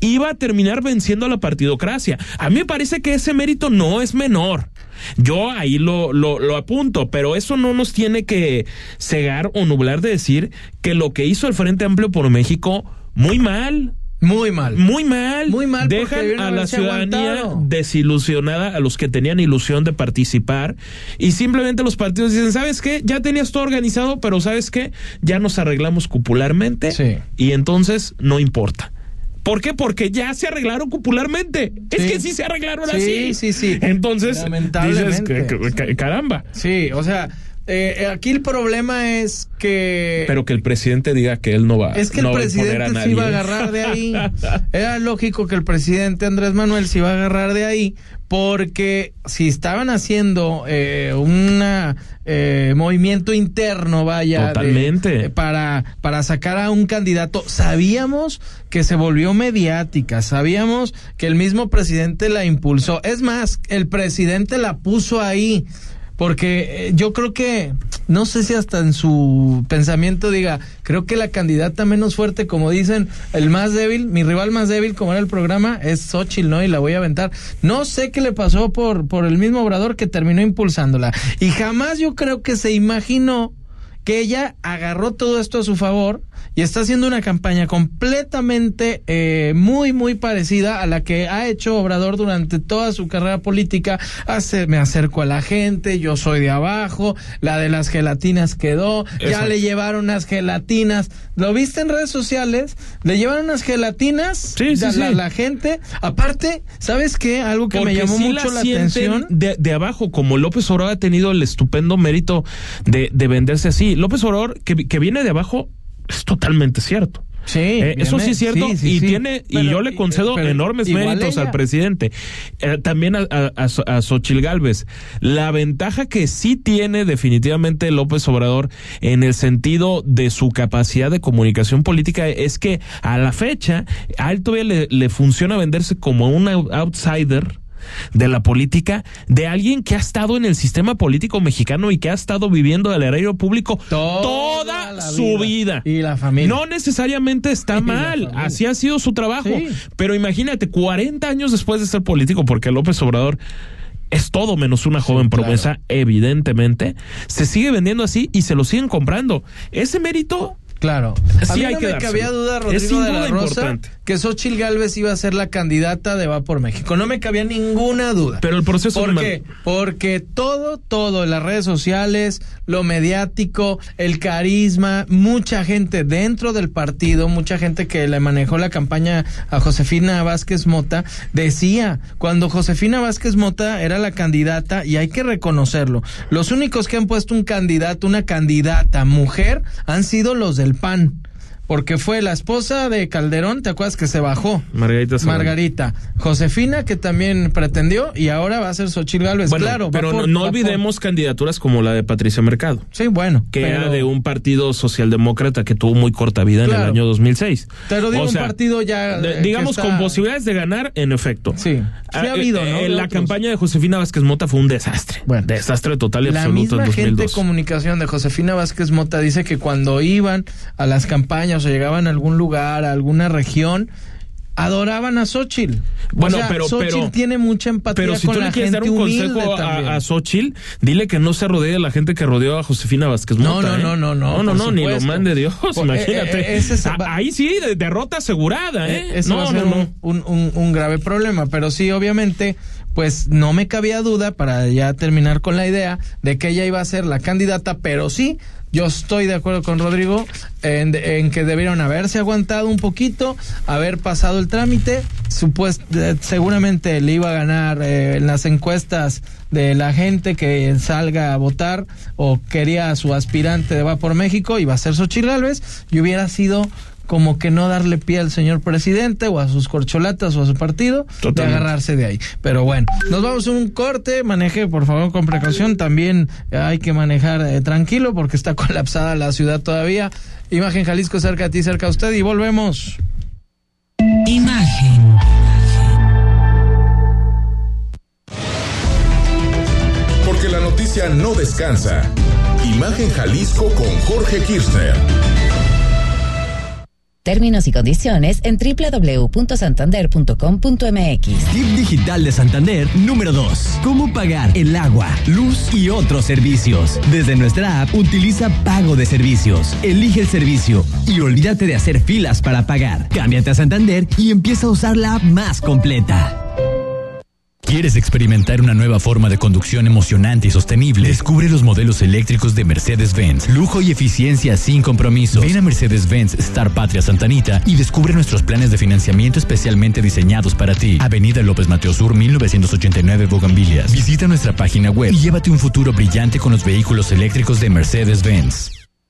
Speaker 3: iba a terminar venciendo a la partidocracia. A mí me parece que ese mérito no es menor. Yo ahí lo, lo, lo, apunto, pero eso no nos tiene que cegar o nublar de decir que lo que hizo el Frente Amplio por México, muy mal.
Speaker 2: Muy mal.
Speaker 3: Muy mal.
Speaker 2: Muy mal.
Speaker 3: Dejan a la ciudadanía desilusionada, a los que tenían ilusión de participar. Y simplemente los partidos dicen, ¿sabes qué? Ya tenías todo organizado, pero ¿sabes qué? Ya nos arreglamos cupularmente.
Speaker 2: Sí.
Speaker 3: Y entonces no importa. ¿Por qué? Porque ya se arreglaron popularmente. Es que sí se arreglaron
Speaker 2: así.
Speaker 3: Sí,
Speaker 2: sí, sí.
Speaker 3: Entonces, dices, caramba.
Speaker 2: Sí, o sea, eh, aquí el problema es que.
Speaker 3: Pero que el presidente diga que él no va.
Speaker 2: Es que el presidente se iba a agarrar de ahí. Era lógico que el presidente Andrés Manuel se iba a agarrar de ahí, porque si estaban haciendo eh, un eh, movimiento interno, vaya,
Speaker 3: Totalmente.
Speaker 2: Eh, para, para sacar a un candidato, sabíamos que se volvió mediática, sabíamos que el mismo presidente la impulsó. Es más, el presidente la puso ahí porque eh, yo creo que, no sé si hasta en su pensamiento diga, creo que la candidata menos fuerte, como dicen, el más débil, mi rival más débil, como era el programa, es Xochitl, ¿no? Y la voy a aventar. No sé qué le pasó por, por el mismo obrador que terminó impulsándola. Y jamás yo creo que se imaginó que ella agarró todo esto a su favor y está haciendo una campaña completamente eh, muy, muy parecida a la que ha hecho Obrador durante toda su carrera política. Hace, me acerco a la gente, yo soy de abajo, la de las gelatinas quedó, ya le llevaron unas gelatinas. ¿Lo viste en redes sociales? Le llevaron unas gelatinas
Speaker 3: sí, sí,
Speaker 2: la, la, gente. Aparte, ¿sabes qué? Algo que me llamó mucho la, atención.
Speaker 3: De, de, abajo, como López Obrador ha tenido el estupendo mérito de, de venderse así. López Obrador, que, que viene de abajo, es totalmente cierto.
Speaker 2: Sí,
Speaker 3: eh, eso sí es cierto y tiene y yo le concedo pero, enormes méritos al presidente, eh, también a, a, a, Xochil Gálvez. La ventaja que sí tiene definitivamente López Obrador en el sentido de su capacidad de comunicación política es que a la fecha a él todavía le, le funciona venderse como un outsider de la política de alguien que ha estado en el sistema político mexicano y que ha estado viviendo del erario público toda, toda su vida.
Speaker 2: vida. Y la familia.
Speaker 3: No necesariamente está mal, así ha sido su trabajo. Sí. Pero imagínate, 40 años después de ser político, porque López Obrador es todo menos una joven sí, promesa, claro. evidentemente, se sigue vendiendo así y se lo siguen comprando. Ese mérito
Speaker 2: Claro.
Speaker 3: Sí,
Speaker 2: a mí
Speaker 3: hay
Speaker 2: no
Speaker 3: que
Speaker 2: me cabía duda, Rodrigo de la Rosa,
Speaker 3: importante.
Speaker 2: que Xochitl Galvez iba a ser la candidata de Va por México. No me cabía ninguna duda.
Speaker 3: Pero el proceso
Speaker 2: ¿Por
Speaker 3: de
Speaker 2: qué? Porque todo, todo, en las redes sociales, lo mediático, el carisma, mucha gente dentro del partido, mucha gente que le manejó la campaña a Josefina Vázquez Mota, decía, cuando Josefina Vázquez Mota era la candidata, y hay que reconocerlo, los únicos que han puesto un candidato, una candidata mujer, han sido los del PAN. Porque fue la esposa de Calderón, ¿te acuerdas que se bajó?
Speaker 3: Margarita.
Speaker 2: Margarita. Josefina, que también pretendió, y ahora va a ser Xochitl Gálvez.
Speaker 3: Bueno,
Speaker 2: claro,
Speaker 3: pero
Speaker 2: por-
Speaker 3: no, no
Speaker 2: va por-
Speaker 3: olvidemos candidaturas como la de Patricia Mercado,
Speaker 2: Sí, bueno.
Speaker 3: que
Speaker 2: pero-
Speaker 3: era de un partido socialdemócrata que tuvo muy corta vida en el año 2006.
Speaker 2: Pero digo,
Speaker 3: O
Speaker 2: un partido ya.
Speaker 3: de-
Speaker 2: eh,
Speaker 3: digamos
Speaker 2: está-
Speaker 3: con posibilidades de ganar, en efecto.
Speaker 2: Sí. Sí
Speaker 3: Ah,
Speaker 2: ha habido,
Speaker 3: eh,
Speaker 2: ¿no?
Speaker 3: eh,
Speaker 2: De
Speaker 3: la
Speaker 2: otros.
Speaker 3: campaña de Josefina Vázquez Mota fue un desastre.
Speaker 2: Bueno.
Speaker 3: desastre total y
Speaker 2: La
Speaker 3: absoluto
Speaker 2: misma
Speaker 3: en
Speaker 2: gente de
Speaker 3: 2002.
Speaker 2: comunicación de Josefina Vázquez Mota dice que cuando iban a las campañas o llegaban a algún lugar, a alguna región, adoraban a Xochitl.
Speaker 3: Bueno,
Speaker 2: o sea,
Speaker 3: pero-
Speaker 2: Xochitl
Speaker 3: pero-
Speaker 2: tiene mucha empatía
Speaker 3: Pero si
Speaker 2: con
Speaker 3: tú
Speaker 2: la
Speaker 3: le quieres dar un consejo a, a Xochitl, dile que no se rodee de la gente que rodeó a Josefina Vázquez
Speaker 2: No,
Speaker 3: Mota.
Speaker 2: no,
Speaker 3: ¿eh?
Speaker 2: no, no, no,
Speaker 3: No, no, no, ni lo mande Dios, imagínate.
Speaker 2: eh, eh, ese
Speaker 3: Ah,
Speaker 2: va-
Speaker 3: Ahí sí, de- derrota asegurada, ¿eh?
Speaker 2: Eso va
Speaker 3: no,
Speaker 2: a ser
Speaker 3: no, no.
Speaker 2: Un, un- un grave problema, pero sí, obviamente, pues no me cabía duda para ya terminar con la idea de que ella iba a ser la candidata, pero sí, yo estoy de acuerdo con Rodrigo en, que debieron haberse aguantado un poquito, haber pasado el trámite, supuest, eh, seguramente le iba a ganar eh, en las encuestas de la gente que salga a votar o quería a su aspirante de Va por México, iba a ser Xochitl Gálvez, y hubiera sido como que no darle pie al señor presidente o a sus corcholatas o a su partido
Speaker 3: Totalmente.
Speaker 2: de agarrarse de ahí. Pero bueno, nos vamos a un corte, maneje por favor con precaución, también hay que manejar eh, tranquilo porque está colapsada la ciudad todavía. Imagen Jalisco cerca a ti, cerca a usted y volvemos.
Speaker 10: Imagen.
Speaker 1: Porque la noticia no descansa. Imagen Jalisco con Jorge Kirchner.
Speaker 12: Términos y condiciones en www.santander.com.mx.
Speaker 13: Tip digital de Santander número 2. Cómo pagar el agua, luz y otros servicios. Desde nuestra app utiliza pago de servicios. Elige el servicio y olvídate de hacer filas para pagar. Cámbiate a Santander y empieza a usar la app más completa.
Speaker 14: ¿Quieres experimentar una nueva forma de conducción emocionante y sostenible? Descubre los modelos eléctricos de Mercedes-Benz. Lujo y eficiencia sin compromiso. Ven a Mercedes-Benz Star Patria Santanita y descubre nuestros planes de financiamiento especialmente diseñados para ti. Avenida López Mateo Sur, 1989, Bogambilias. Visita nuestra página web y llévate un futuro brillante con los vehículos eléctricos de Mercedes-Benz.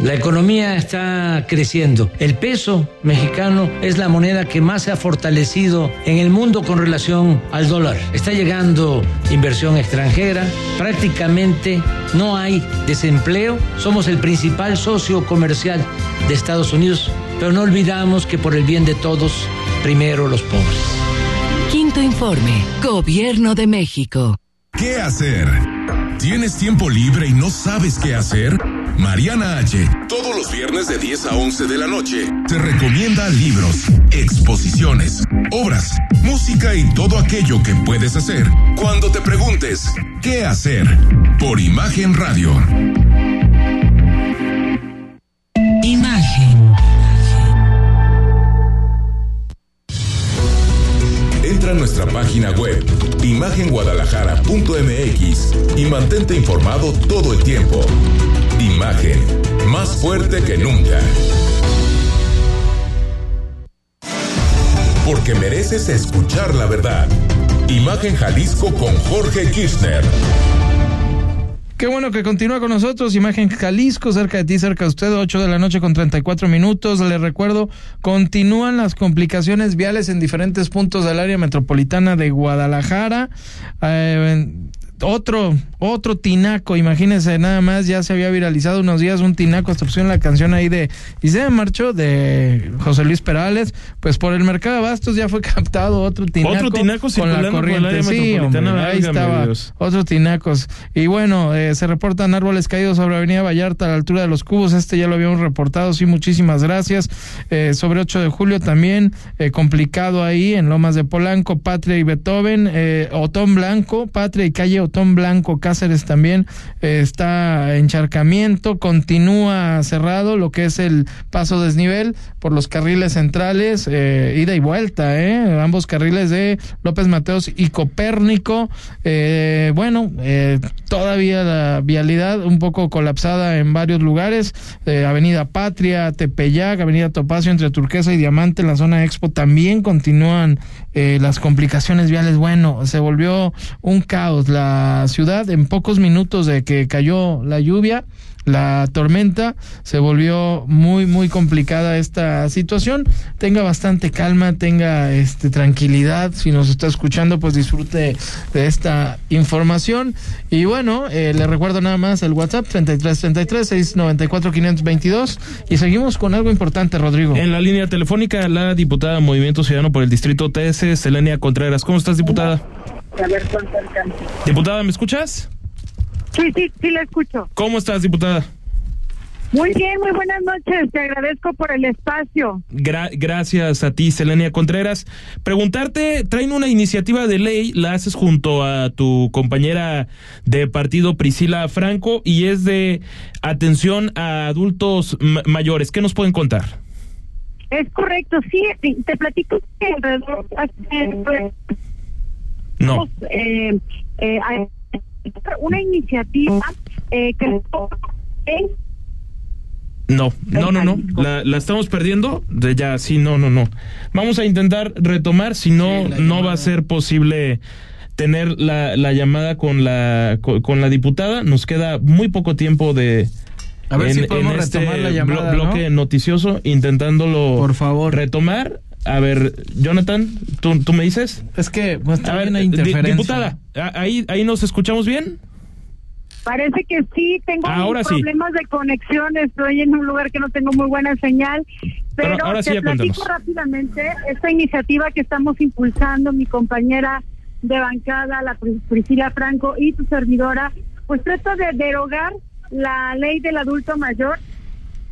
Speaker 11: La economía está creciendo. El peso mexicano es la moneda que más se ha fortalecido en el mundo con relación al dólar. Está llegando inversión extranjera. Prácticamente no hay desempleo. Somos el principal socio comercial de Estados Unidos. Pero no olvidamos que por el bien de todos, primero los pobres.
Speaker 10: Quinto informe. Gobierno de México.
Speaker 1: ¿Qué hacer? ¿Tienes tiempo libre y no sabes qué hacer? Mariana H. Todos los viernes de 10 a 11 de la noche te recomienda libros, exposiciones, obras, música y todo aquello que puedes hacer cuando te preguntes ¿qué hacer? Por Imagen Radio. Nuestra página web imagenguadalajara.mx y mantente informado todo el tiempo. Imagen, más fuerte que nunca. Porque mereces escuchar la verdad. Imagen Jalisco con Jorge Kirchner.
Speaker 2: Qué bueno que continúa con nosotros. Imagen Jalisco, cerca de ti, cerca de usted, 8 de la noche con 34 minutos. Le recuerdo, continúan las complicaciones viales en diferentes puntos del área metropolitana de Guadalajara. Eh, otro, otro tinaco, imagínense nada más, ya se había viralizado unos días un tinaco, hasta pusieron la canción ahí de Y se marchó de José Luis Perales, pues por el mercado de Bastos ya fue captado otro tinaco.
Speaker 3: Otro tinaco
Speaker 2: con la corriente. sí, ahí estaba, otros tinacos. Y bueno, eh, se reportan árboles caídos sobre Avenida Vallarta a la altura de los cubos, este ya lo habíamos reportado, sí, muchísimas gracias. Eh, sobre 8 de julio también, eh, complicado ahí en Lomas de Polanco, Patria y Beethoven, Otón Blanco, Patria y calle Otón Blanco Cáceres también eh, está encharcamiento, continúa cerrado lo que es el paso desnivel por los carriles centrales, eh, ida y vuelta, eh, ambos carriles de López Mateos y Copérnico. Eh, bueno, todavía la vialidad un poco colapsada en varios lugares, Avenida Patria, Tepeyac, Avenida Topacio entre Turquesa y Diamante en la zona Expo también continúan las complicaciones viales. Bueno, se volvió un caos la ciudad en pocos minutos de que cayó la lluvia la tormenta se volvió muy muy complicada esta situación. Tenga bastante calma tenga este tranquilidad. Si nos está escuchando pues disfrute de esta información. Y bueno eh, le recuerdo nada más el WhatsApp 33 33 694 522 y seguimos con algo importante Rodrigo.
Speaker 3: En la línea telefónica la diputada Movimiento Ciudadano por el distrito TS Selenia Contreras. Cómo estás diputada Diputada, ¿me escuchas?
Speaker 15: Sí, sí, sí, la escucho.
Speaker 3: ¿Cómo estás, diputada?
Speaker 15: Muy bien, muy buenas noches. Te agradezco por el espacio.
Speaker 3: gracias a ti, Selenia Contreras. Preguntarte, traen una iniciativa de ley, la haces junto a tu compañera de partido Priscila Franco y es de atención a adultos mayores. ¿Qué nos pueden contar?
Speaker 15: Es correcto, sí, te platico que alrededor
Speaker 3: no.
Speaker 15: Eh, eh, una iniciativa eh, que...
Speaker 3: No, no, no, no. La, la estamos perdiendo. De ya, sí, no, no, no. Vamos a intentar retomar, si no, no va a ser posible tener la, la llamada con la, con, la diputada. Nos queda muy poco tiempo de,
Speaker 2: a ver si podemos este retomar la llamada,
Speaker 3: bloque noticioso, intentándolo
Speaker 2: Por favor.
Speaker 3: retomar. A ver, Jonathan, ¿tú, tú me dices?
Speaker 2: Es que pues, también hay interferencia.
Speaker 3: Diputada, ¿ahí, ¿ahí nos escuchamos bien?
Speaker 15: Parece que sí, tengo problemas de conexión, estoy en un lugar que no tengo muy buena señal, pero,
Speaker 3: ahora te
Speaker 15: platico rápidamente esta iniciativa que estamos impulsando, mi compañera de bancada, la Priscila Franco y tu servidora, pues trata de derogar la ley del adulto mayor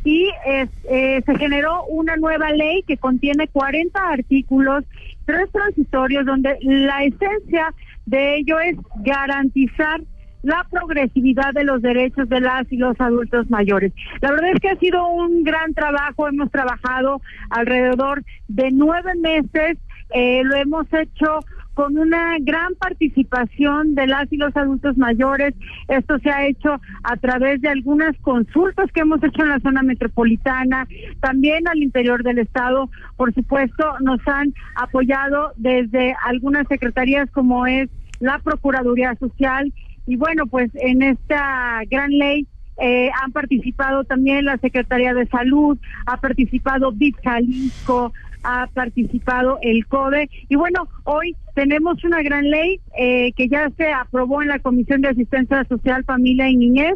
Speaker 15: y eh, se generó una nueva ley que contiene 40 artículos, tres transitorios, donde la esencia de ello es garantizar la progresividad de los derechos de las y los adultos mayores. La verdad es que ha sido un gran trabajo, hemos trabajado alrededor de nueve meses, eh, lo hemos hecho con una gran participación de las y los adultos mayores. Esto se ha hecho a través de algunas consultas que hemos hecho en la zona metropolitana, también al interior del Estado. Por supuesto, nos han apoyado desde algunas secretarías como es la Procuraduría Social. Y bueno, pues en esta gran ley eh, han participado también la Secretaría de Salud, ha participado BIT Jalisco, ha participado el CODE. Y bueno, hoy tenemos una gran ley eh, que ya se aprobó en la Comisión de Asistencia Social, Familia y Niñez.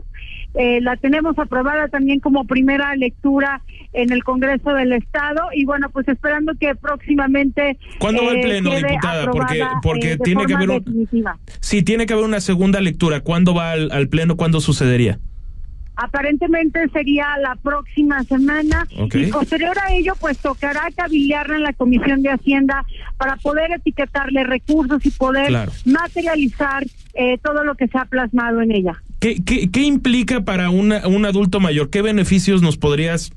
Speaker 15: Eh, la tenemos aprobada también como primera lectura en el Congreso del Estado y bueno, pues esperando que próximamente...
Speaker 3: ¿Cuándo va el Pleno, diputada? Porque, porque tiene que haber... sí, tiene que haber una segunda lectura. ¿Cuándo va al, al Pleno? ¿Cuándo sucedería?
Speaker 15: Aparentemente sería la próxima semana y posterior a ello pues tocará cabillarla en la Comisión de Hacienda para poder etiquetarle recursos y poder materializar eh, todo lo que se ha plasmado en ella.
Speaker 3: ¿Qué, qué, implica para una, un adulto mayor? ¿Qué beneficios nos podrías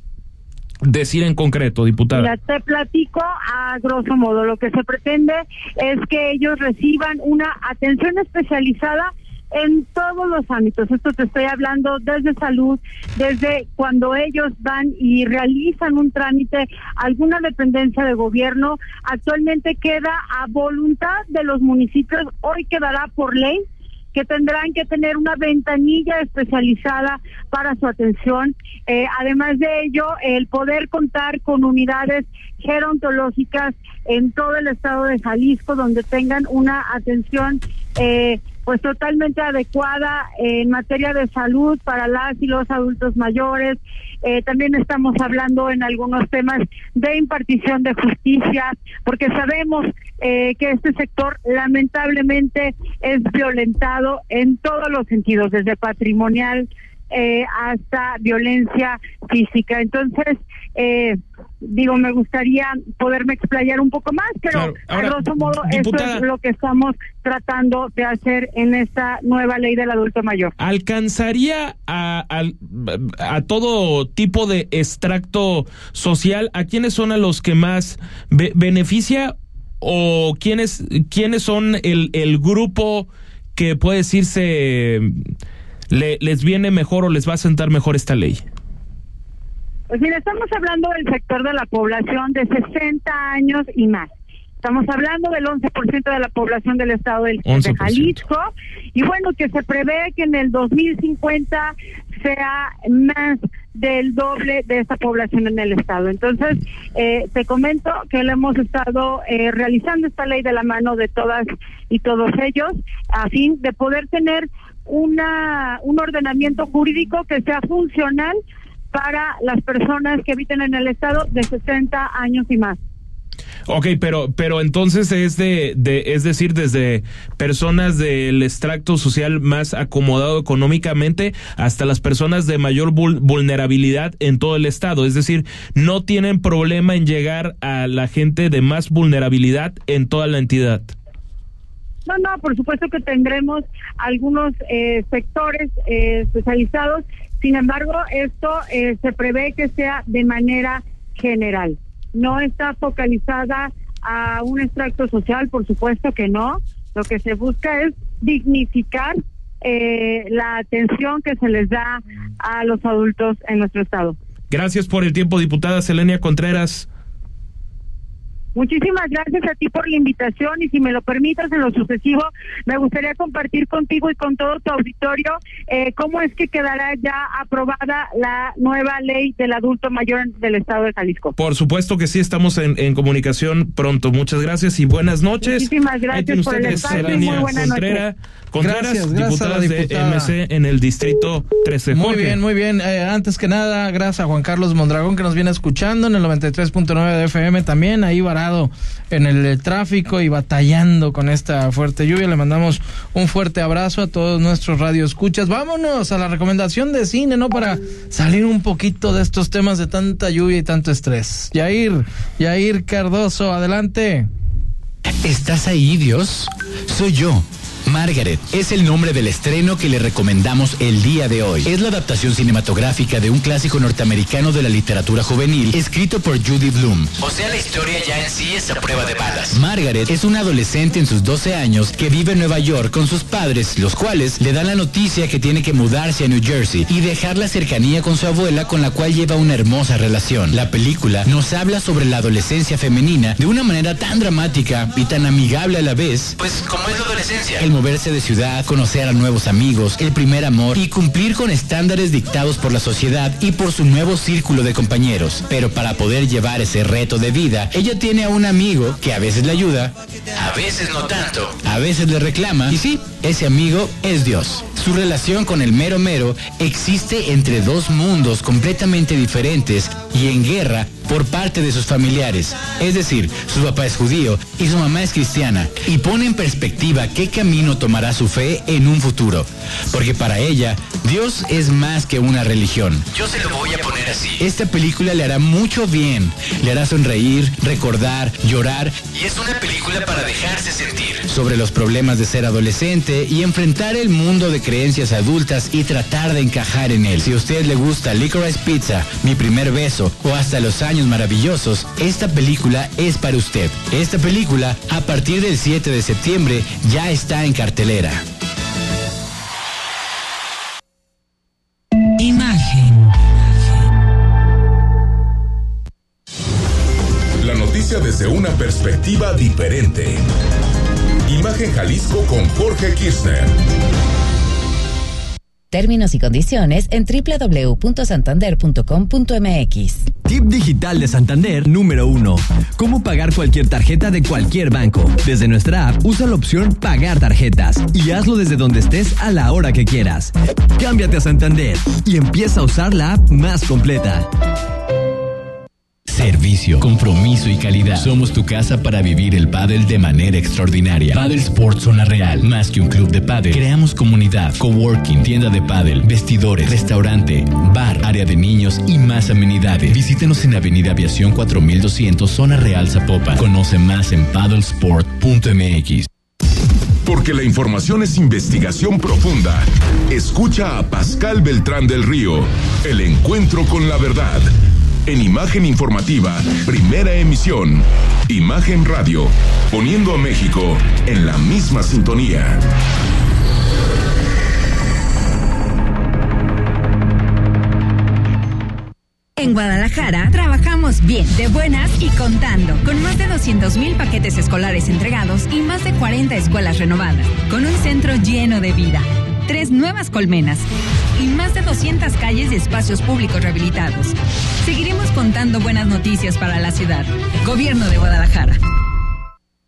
Speaker 3: decir en concreto, diputada?
Speaker 15: Ya te platico a grosso modo. Lo que se pretende es que ellos reciban una atención especializada en todos los ámbitos. Esto te estoy hablando desde salud, desde cuando ellos van y realizan un trámite, alguna dependencia de gobierno, actualmente queda a voluntad de los municipios, hoy quedará por ley que tendrán que tener una ventanilla especializada para su atención. Eh, además de ello, el poder contar con unidades gerontológicas en todo el estado de Jalisco, donde tengan una atención eh, pues totalmente adecuada en materia de salud para las y los adultos mayores. Eh, también estamos hablando en algunos temas de impartición de justicia, porque sabemos eh, que este sector lamentablemente es violentado en todos los sentidos, desde patrimonial, eh, hasta violencia física. Entonces, eh, digo, me gustaría poderme explayar un poco más, pero a grosso modo eso es lo que estamos tratando de hacer en esta nueva ley del adulto mayor.
Speaker 3: ¿Alcanzaría a, a, todo tipo de extracto social? ¿A quiénes son a los que más beneficia o quiénes, quiénes son el, el grupo que puede decirse le, les viene mejor o les va a sentar mejor esta ley?
Speaker 15: Pues mira, estamos hablando del sector de la población de 60 años y más. Estamos hablando del 11% de la población del estado del, de Jalisco y bueno, que se prevé que en el 2050 sea más del doble de esta población en el estado. Entonces, eh, te comento que le hemos estado eh, realizando esta ley de la mano de todas y todos ellos a fin de poder tener una, un ordenamiento jurídico que sea funcional para las personas que habiten en el estado de 60 años y más.
Speaker 3: Ok, pero, pero entonces es de, de, es decir, desde personas del extracto social más acomodado económicamente hasta las personas de mayor vulnerabilidad en todo el estado. Es decir, no tienen problema en llegar a la gente de más vulnerabilidad en toda la entidad.
Speaker 15: No, no, por supuesto que tendremos algunos eh, sectores eh, especializados. Sin embargo, esto eh, se prevé que sea de manera general. No está focalizada a un extracto social, por supuesto que no. Lo que se busca es dignificar la atención que se les da a los adultos en nuestro estado.
Speaker 3: Gracias por el tiempo, diputada Selenia Contreras.
Speaker 15: Muchísimas gracias a ti por la invitación y si me lo permitas en lo sucesivo, me gustaría compartir contigo y con todo tu auditorio eh, cómo es que quedará ya aprobada la nueva ley del adulto mayor del estado de Jalisco.
Speaker 3: Por supuesto que sí, estamos en, comunicación pronto. Muchas gracias y buenas noches.
Speaker 15: Muchísimas gracias por el espacio y muy buenas noches.
Speaker 3: Contreras, diputada de MC en el distrito 13.
Speaker 2: Muy bien, muy bien. Eh, antes que nada, gracias a Juan Carlos Mondragón que nos viene escuchando en el 93.9 de FM también, ahí varado en el tráfico y batallando con esta fuerte lluvia. Le mandamos un fuerte abrazo a todos nuestros radioescuchas. Vámonos a la recomendación de cine, ¿no? Para salir un poquito de estos temas de tanta lluvia y tanto estrés. Yair, Yair Cardoso, adelante.
Speaker 14: ¿Estás ahí, Dios? Soy yo Margaret es el nombre del estreno que le recomendamos el día de hoy. Es la adaptación cinematográfica de un clásico norteamericano de la literatura juvenil escrito por Judy Bloom. O sea, la historia ya en sí es a prueba de balas. Margaret es una adolescente en sus 12 años que vive en Nueva York con sus padres, los cuales le dan la noticia que tiene que mudarse a New Jersey y dejar la cercanía con su abuela con la cual lleva una hermosa relación. La película nos habla sobre la adolescencia femenina de una manera tan dramática y tan amigable a la vez, pues como es la adolescencia. El
Speaker 16: moverse de ciudad, conocer a nuevos amigos, el primer amor y cumplir con estándares dictados por la sociedad y por su nuevo círculo de compañeros. Pero para poder llevar ese reto de vida, ella tiene a un amigo que a veces le ayuda, a veces no tanto, a veces le reclama y sí, ese amigo es Dios. Su relación con el mero mero existe entre dos mundos completamente diferentes y en guerra por parte de sus familiares. Es decir, su papá es judío y su mamá es cristiana. Y pone en perspectiva qué camino tomará su fe en un futuro. Porque para ella, Dios es más que una religión.
Speaker 17: Yo se lo voy a poner así.
Speaker 16: Esta película le hará mucho bien. Le hará sonreír, recordar, llorar.
Speaker 17: Y es una película para dejarse sentir.
Speaker 16: Sobre los problemas de ser adolescente y enfrentar el mundo de creencias adultas y tratar de encajar en él. Si a usted le gusta Licorice Pizza, Mi primer beso o hasta los años maravillosos, esta película es para usted. Esta película, a partir del 7 de septiembre, ya está en cartelera.
Speaker 10: Imagen.
Speaker 1: La noticia desde una perspectiva diferente. Imagen Jalisco con Jorge Kirchner.
Speaker 12: Términos y condiciones en www.santander.com.mx.
Speaker 13: Tip digital de Santander número 1. Cómo pagar cualquier tarjeta de cualquier banco. Desde nuestra app, usa la opción Pagar tarjetas y hazlo desde donde estés a la hora que quieras. Cámbiate a Santander y empieza a usar la app más completa.
Speaker 14: Servicio, compromiso y calidad. Somos tu casa para vivir el pádel de manera extraordinaria. Paddle Sports Zona Real. Más que un club de pádel. Creamos comunidad, coworking, tienda de pádel, vestidores, restaurante, bar, área de niños y más amenidades. Visítenos en Avenida Aviación 4200 Zona Real Zapopan. Conoce más en paddlesport.mx.
Speaker 1: Porque la información es investigación profunda. Escucha a Pascal Beltrán del Río. El encuentro con la verdad en Imagen Informativa, primera emisión. Imagen Radio, poniendo a México en la misma sintonía.
Speaker 18: En Guadalajara trabajamos bien, de buenas y contando, con más de 200 mil paquetes escolares entregados y más de 40 escuelas renovadas, con un centro lleno de vida, tres nuevas colmenas y más de 200 calles y espacios públicos rehabilitados. Seguiremos contando buenas noticias para la ciudad. Gobierno de Guadalajara.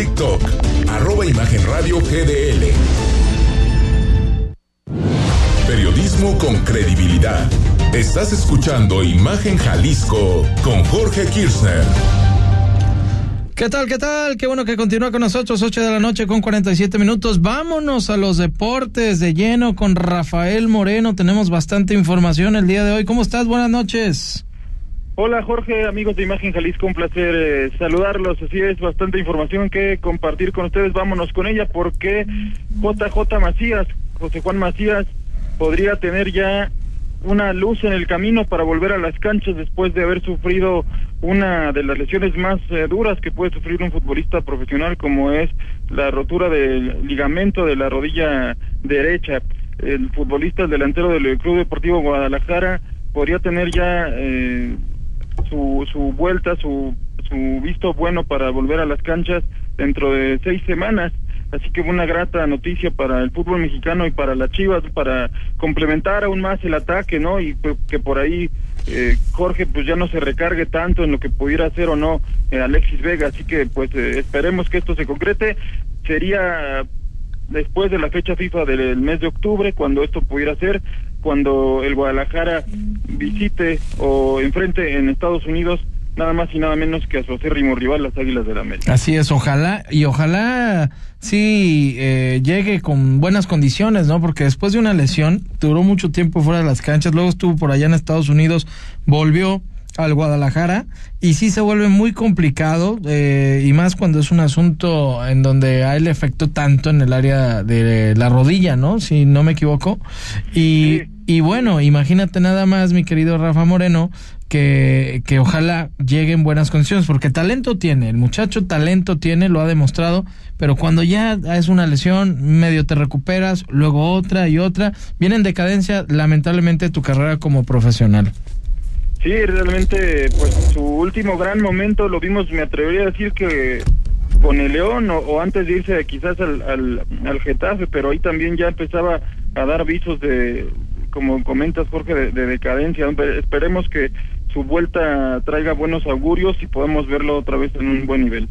Speaker 1: TikTok, arroba Imagen Radio GDL. Periodismo con credibilidad. Estás escuchando Imagen Jalisco con Jorge Kirchner.
Speaker 2: ¿Qué tal? ¿Qué tal? Qué bueno que continúa con nosotros, 8 de la noche con 47 minutos. Vámonos a los deportes de lleno con Rafael Moreno. Tenemos bastante información el día de hoy. ¿Cómo estás? Buenas noches.
Speaker 19: Hola Jorge, amigos de Imagen Jalisco, un placer eh, saludarlos. Así es, bastante información que compartir con ustedes. Vámonos con ella porque JJ Macías, José Juan Macías, podría tener ya una luz en el camino para volver a las canchas después de haber sufrido una de las lesiones más eh, duras que puede sufrir un futbolista profesional como es la rotura del ligamento de la rodilla derecha. El futbolista, el delantero del Club Deportivo Guadalajara, podría tener ya eh, su, su vuelta, su, su visto bueno para volver a las canchas dentro de seis semanas. Así que una grata noticia para el fútbol mexicano y para las Chivas, para complementar aún más el ataque, ¿no? Y que por ahí eh, Jorge pues ya no se recargue tanto en lo que pudiera hacer o no eh, Alexis Vega. Así que pues eh, esperemos que esto se concrete. Sería después de la fecha FIFA del mes de octubre, cuando esto pudiera ser, cuando el Guadalajara visite o enfrente en Estados Unidos nada más y nada menos que a su acérrimo rival, las Águilas de la América.
Speaker 2: Así es, ojalá, y ojalá sí eh, llegue con buenas condiciones, ¿no? Porque después de una lesión, duró mucho tiempo fuera de las canchas, luego estuvo por allá en Estados Unidos, volvió al Guadalajara y sí se vuelve muy complicado eh, y más cuando es un asunto en donde hay el efecto tanto en el área de la rodilla, ¿no? Si no me equivoco. Y, y bueno, imagínate nada más, mi querido Rafa Moreno, que, que ojalá llegue en buenas condiciones, porque talento tiene, el muchacho talento tiene, lo ha demostrado, pero cuando ya es una lesión, medio te recuperas, luego otra y otra, viene en decadencia lamentablemente tu carrera como profesional.
Speaker 19: Sí, realmente, pues su último gran momento lo vimos, me atrevería a decir que con el León o, antes de irse quizás al, al, al, Getafe, pero ahí también ya empezaba a dar visos de, como comentas Jorge, de, de decadencia. Esperemos que su vuelta traiga buenos augurios y podemos verlo otra vez en un buen nivel.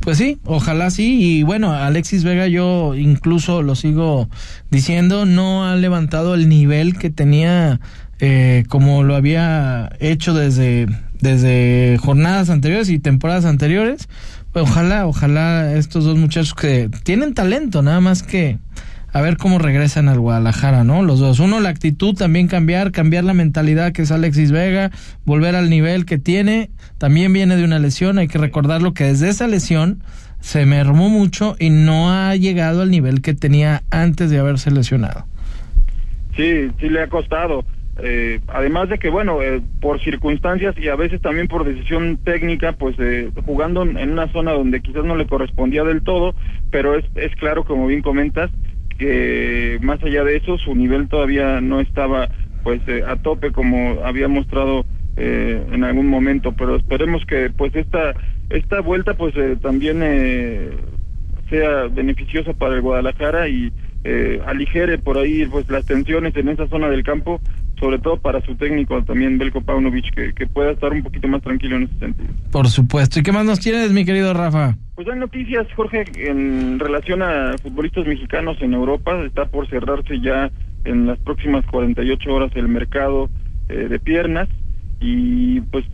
Speaker 2: Pues sí, ojalá sí. Y bueno, Alexis Vega, yo incluso lo sigo diciendo, no ha levantado el nivel que tenía eh, como lo había hecho desde, desde jornadas anteriores y temporadas anteriores. ojalá, ojalá estos dos muchachos que tienen talento, nada más que a ver cómo regresan al Guadalajara, ¿no? Los dos. Uno, la actitud también cambiar, cambiar la mentalidad que es Alexis Vega, volver al nivel que tiene. También viene de una lesión, hay que recordarlo que desde esa lesión se mermó mucho y no ha llegado al nivel que tenía antes de haberse lesionado.
Speaker 19: Sí, sí le ha costado. Eh, además de que, bueno, eh, por circunstancias y a veces también por decisión técnica, pues eh, jugando en una zona donde quizás no le correspondía del todo, pero es, es claro, como bien comentas, que más allá de eso su nivel todavía no estaba pues eh, a tope como había mostrado eh, en algún momento pero esperemos que pues esta esta vuelta pues eh, también sea beneficiosa para el Guadalajara y aligere por ahí pues las tensiones en esa zona del campo sobre todo para su técnico también Belko Paunovic que, que pueda estar un poquito más tranquilo en ese sentido
Speaker 2: por supuesto y qué más nos tienes mi querido Rafa
Speaker 19: pues hay noticias, Jorge, en relación a futbolistas mexicanos en Europa. Está por cerrarse ya en las próximas 48 horas el mercado eh, de piernas. Y pues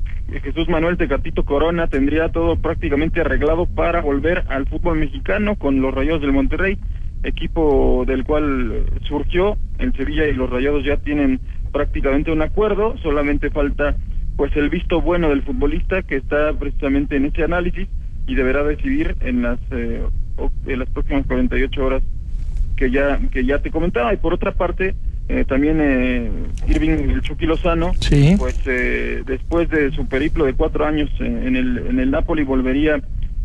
Speaker 19: Jesús Manuel Tecatito Corona tendría todo prácticamente arreglado para volver al fútbol mexicano con los Rayados del Monterrey, equipo del cual surgió. El Sevilla y los Rayados ya tienen prácticamente un acuerdo. Solamente falta pues el visto bueno del futbolista que está precisamente en ese análisis y deberá decidir en las eh, en las próximas 48 horas que ya que ya te comentaba y por otra parte eh, también eh, Irving el Chucky Lozano pues eh, después de su periplo de cuatro años en el en el Napoli volvería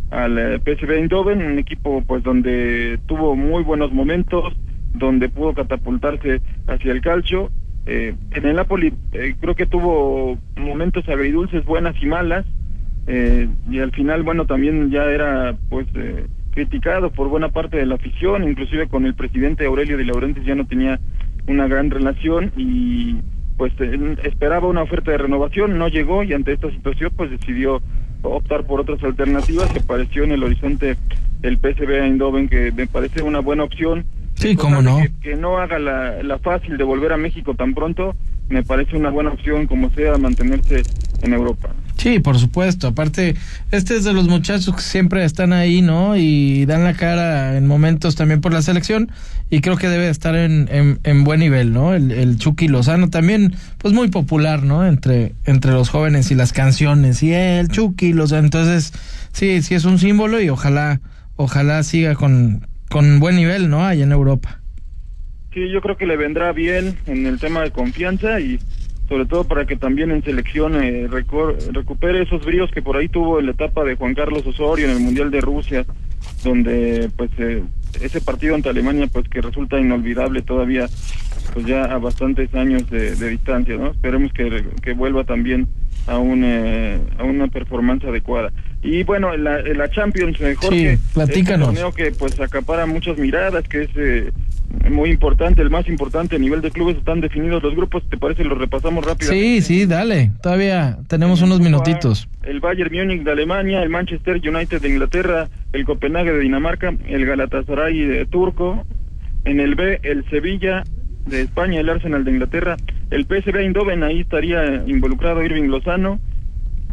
Speaker 19: al PSV Eindhoven un equipo pues donde tuvo muy buenos momentos donde pudo catapultarse hacia el calcio en el Napoli creo que tuvo momentos agridulces buenas y malas eh, y al final, bueno, también ya era pues eh, criticado por buena parte de la afición, inclusive con el presidente Aurelio de Laurentiis ya no tenía una gran relación y pues eh, esperaba una oferta de renovación, no llegó y ante esta situación pues decidió optar por otras alternativas que apareció en el horizonte el PSV Eindhoven que me parece una buena opción.
Speaker 2: Sí, cómo no.
Speaker 19: Que, no haga la, la fácil de volver a México tan pronto, me parece una buena opción como sea mantenerse en Europa.
Speaker 2: Sí, por supuesto. Aparte, este es de los muchachos que siempre están ahí, ¿no? Y dan la cara en momentos también por la selección. Y creo que debe estar en, en, buen nivel, ¿no? El, el, Chucky Lozano también, pues muy popular, ¿no? Entre, entre los jóvenes y las canciones. Y el Chucky Lozano. Entonces, sí, sí es un símbolo y ojalá, ojalá siga con, con buen nivel, ¿no? Allá en Europa.
Speaker 19: Sí, yo creo que le vendrá bien en el tema de confianza y sobre todo para que también en selección eh, recupere esos bríos que por ahí tuvo en la etapa de Juan Carlos Osorio en el Mundial de Rusia, donde pues eh, ese partido ante Alemania pues que resulta inolvidable todavía pues ya a bastantes años de, distancia, ¿no? Esperemos que, que vuelva también a, un, eh, a una performance adecuada. Y bueno, la, la Champions, Jorge,
Speaker 2: sí, platícanos.
Speaker 19: un torneo que pues acapara muchas miradas, que es muy importante, el más importante a nivel de clubes, están definidos los grupos, ¿te parece? Los repasamos rápido.
Speaker 2: Sí, sí, dale, todavía tenemos unos minutitos.
Speaker 19: El Bayern Múnich de Alemania, el Manchester United de Inglaterra, el Copenhague de Dinamarca, el Galatasaray de Turco, en el B, el Sevilla de España, el Arsenal de Inglaterra, el PSV Eindhoven, ahí estaría involucrado Irving Lozano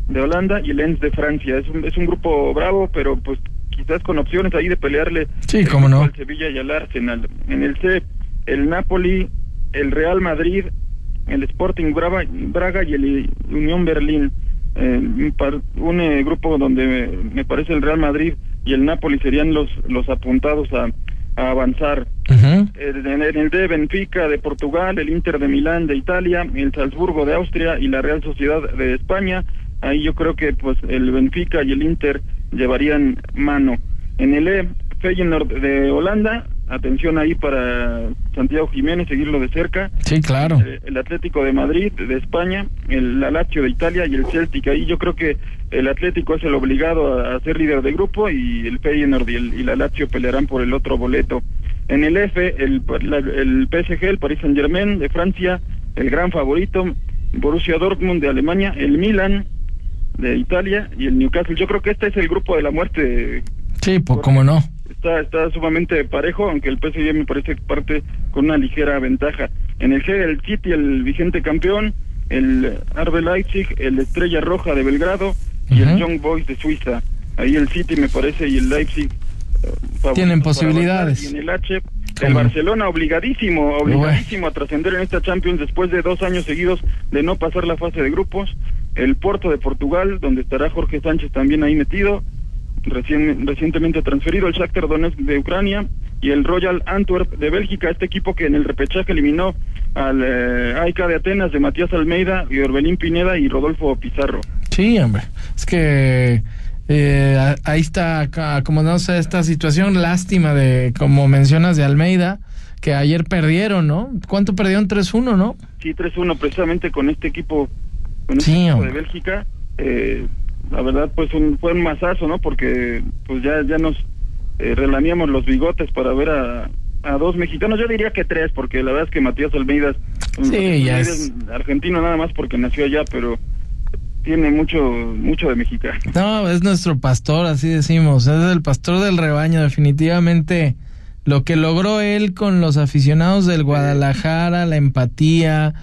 Speaker 19: de Holanda y el Lens de Francia. Es un, es un grupo bravo, pero pues quizás con opciones ahí de pelearle
Speaker 2: sí, cómo no.
Speaker 19: al Sevilla y al Arsenal. En el C, el Napoli, el Real Madrid, el Sporting Braga, Braga y el Unión Berlín. Eh, un, eh, grupo donde me, parece el Real Madrid y el Napoli serían los, los apuntados a, avanzar. en, el de Benfica de Portugal, el Inter de Milán de Italia, el Salzburgo de Austria y la Real Sociedad de España. Ahí yo creo que pues el Benfica y el Inter llevarían mano. En el E, Feyenoord de Holanda, atención ahí para Santiago Jiménez, seguirlo de cerca.
Speaker 2: Sí, claro.
Speaker 19: Eh, el, Atlético de Madrid, de España, el Lazio de Italia y el Celtic. Ahí yo creo que el Atlético es el obligado a, ser líder de grupo y el Feyenoord y el, y la Lazio pelearán por el otro boleto. En el F, el, el PSG, el Paris Saint Germain de Francia, el gran favorito, Borussia Dortmund de Alemania, el Milan de Italia y el Newcastle. Yo creo que este es el grupo de la muerte.
Speaker 2: Sí, pues cómo no
Speaker 19: está, está sumamente parejo, aunque el PSG me parece que parte con una ligera ventaja. En el G, el City, el vigente campeón, el Arbe Leipzig, el Estrella Roja de Belgrado y el Young Boys de Suiza. Ahí el City me parece y el Leipzig
Speaker 2: tienen posibilidades.
Speaker 19: Y en el H, el Barcelona obligadísimo, obligadísimo a trascender en esta Champions después de dos años seguidos de no pasar la fase de grupos. El Porto de Portugal, donde estará Jorge Sánchez también ahí metido recientemente transferido, el Shakhtar Donetsk de Ucrania y el Royal Antwerp de Bélgica, este equipo que en el repechaje eliminó al eh, AICA de Atenas de Matías Almeida y Orbelín Pineda y Rodolfo Pizarro.
Speaker 2: Sí, hombre, es que eh, ahí está como no sé esta situación lástima de como mencionas de Almeida que ayer perdieron, ¿no? ¿Cuánto perdieron? 3-1, ¿no?
Speaker 19: Sí, 3-1 precisamente con este equipo, con este equipo de Bélgica. Eh, la verdad pues un, fue un masazo, ¿no? Porque pues ya, ya nos eh, relaníamos los bigotes para ver a, a dos mexicanos, yo diría que tres, porque la verdad es que Matías Almeida,
Speaker 2: sí, es
Speaker 19: argentino nada más porque nació allá, pero tiene mucho mucho de mexicano.
Speaker 2: No, es nuestro pastor, así decimos, es el pastor del rebaño, definitivamente. Lo que logró él con los aficionados del Guadalajara, la empatía,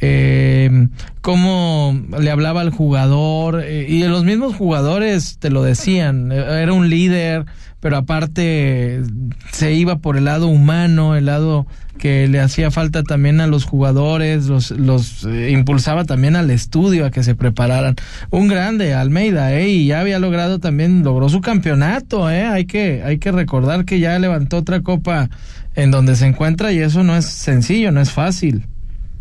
Speaker 2: eh, cómo le hablaba al jugador eh, y los mismos jugadores te lo decían, era un líder, pero aparte se iba por el lado humano, el lado que le hacía falta también a los jugadores, los, los eh, impulsaba también al estudio a que se prepararan. Un grande, Almeida, ¿eh? y ya había logrado también, logró su campeonato, ¿eh? hay, que, hay que recordar que ya levantó otra copa en donde se encuentra y eso no es sencillo, no es fácil.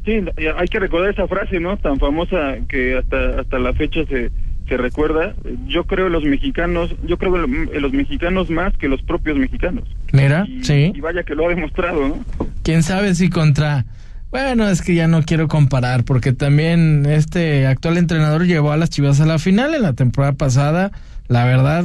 Speaker 19: Sí, hay que recordar esa frase, ¿no? Tan famosa que hasta hasta la fecha se se recuerda. Yo creo los mexicanos, yo creo los mexicanos más que los propios mexicanos.
Speaker 2: Mira, sí.
Speaker 19: Y vaya que lo ha demostrado, ¿no?
Speaker 2: Quién sabe si contra bueno, es que ya no quiero comparar porque también este actual entrenador llevó a las Chivas a la final en la temporada pasada. La verdad,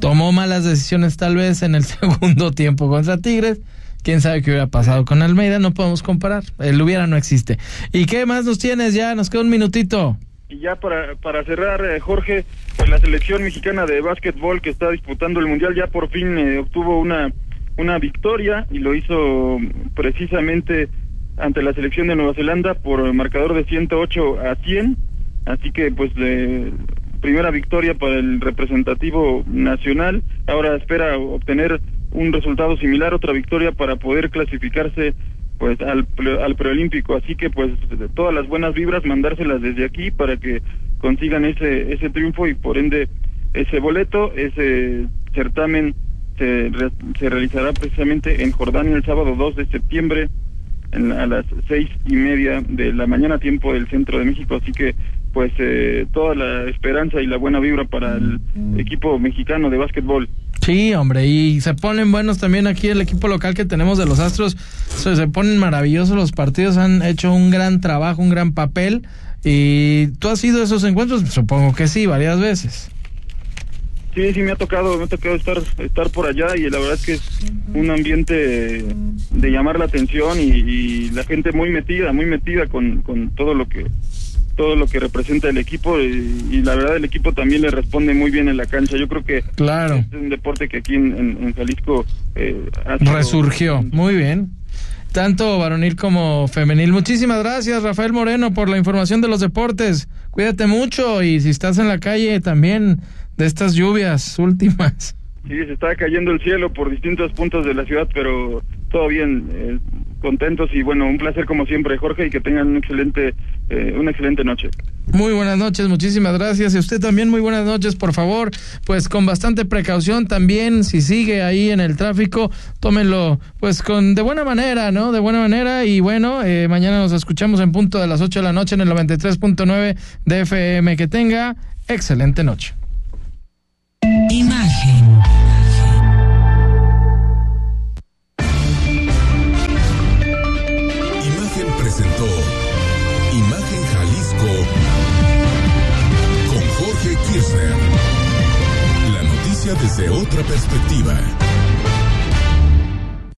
Speaker 2: tomó malas decisiones tal vez en el segundo tiempo contra Tigres quién sabe qué hubiera pasado con Almeida, no podemos comparar, el hubiera no existe. ¿Y qué más nos tienes ya? Nos queda un minutito.
Speaker 19: Y ya para, para cerrar, eh, Jorge, la selección mexicana de básquetbol que está disputando el Mundial ya por fin eh, obtuvo una, una victoria y lo hizo precisamente ante la selección de Nueva Zelanda por marcador de 108 a 100. Así que pues primera victoria para el representativo nacional. Ahora espera obtener un resultado similar, otra victoria para poder clasificarse pues al, al preolímpico. Así que pues todas las buenas vibras mandárselas desde aquí para que consigan ese, ese triunfo y por ende ese boleto, ese certamen se, se realizará precisamente en Jordania el sábado 2 de septiembre a las seis y media de la mañana tiempo del centro de México. Así que pues eh, toda la esperanza y la buena vibra para el equipo mexicano de básquetbol.
Speaker 2: Sí, hombre, y se ponen buenos también aquí el equipo local que tenemos de los Astros. Se, ponen maravillosos los partidos, han hecho un gran trabajo, un gran papel. ¿Y tú has ido a esos encuentros? Supongo que sí, varias veces.
Speaker 19: Sí, sí, me ha tocado, me ha tocado estar, estar por allá y la verdad es que es un ambiente de llamar la atención y, la gente muy metida, muy metida con, con todo lo que todo lo que representa el equipo y, la verdad el equipo también le responde muy bien en la cancha. Yo creo que
Speaker 2: claro.
Speaker 19: es un deporte que aquí en, Jalisco eh,
Speaker 2: resurgió. Muy bien. Tanto varonil como femenil. Muchísimas gracias, Rafael Moreno, por la información de los deportes. Cuídate mucho y si estás en la calle también de estas lluvias últimas.
Speaker 19: Sí, se está cayendo el cielo por distintos puntos de la ciudad, pero todo bien. Eh, contentos y bueno, un placer como siempre, Jorge, y que tengan un excelente, eh, una excelente noche.
Speaker 2: Muy buenas noches, muchísimas gracias. Y usted también muy buenas noches, por favor. Pues con bastante precaución también, si sigue ahí en el tráfico, tómenlo pues con de buena manera, ¿no? De buena manera. Y bueno, eh, mañana nos escuchamos en punto de las 8 de la noche en el 93.9 de FM. Que tenga excelente noche.
Speaker 10: Imagen.
Speaker 1: Imagen desde otra perspectiva.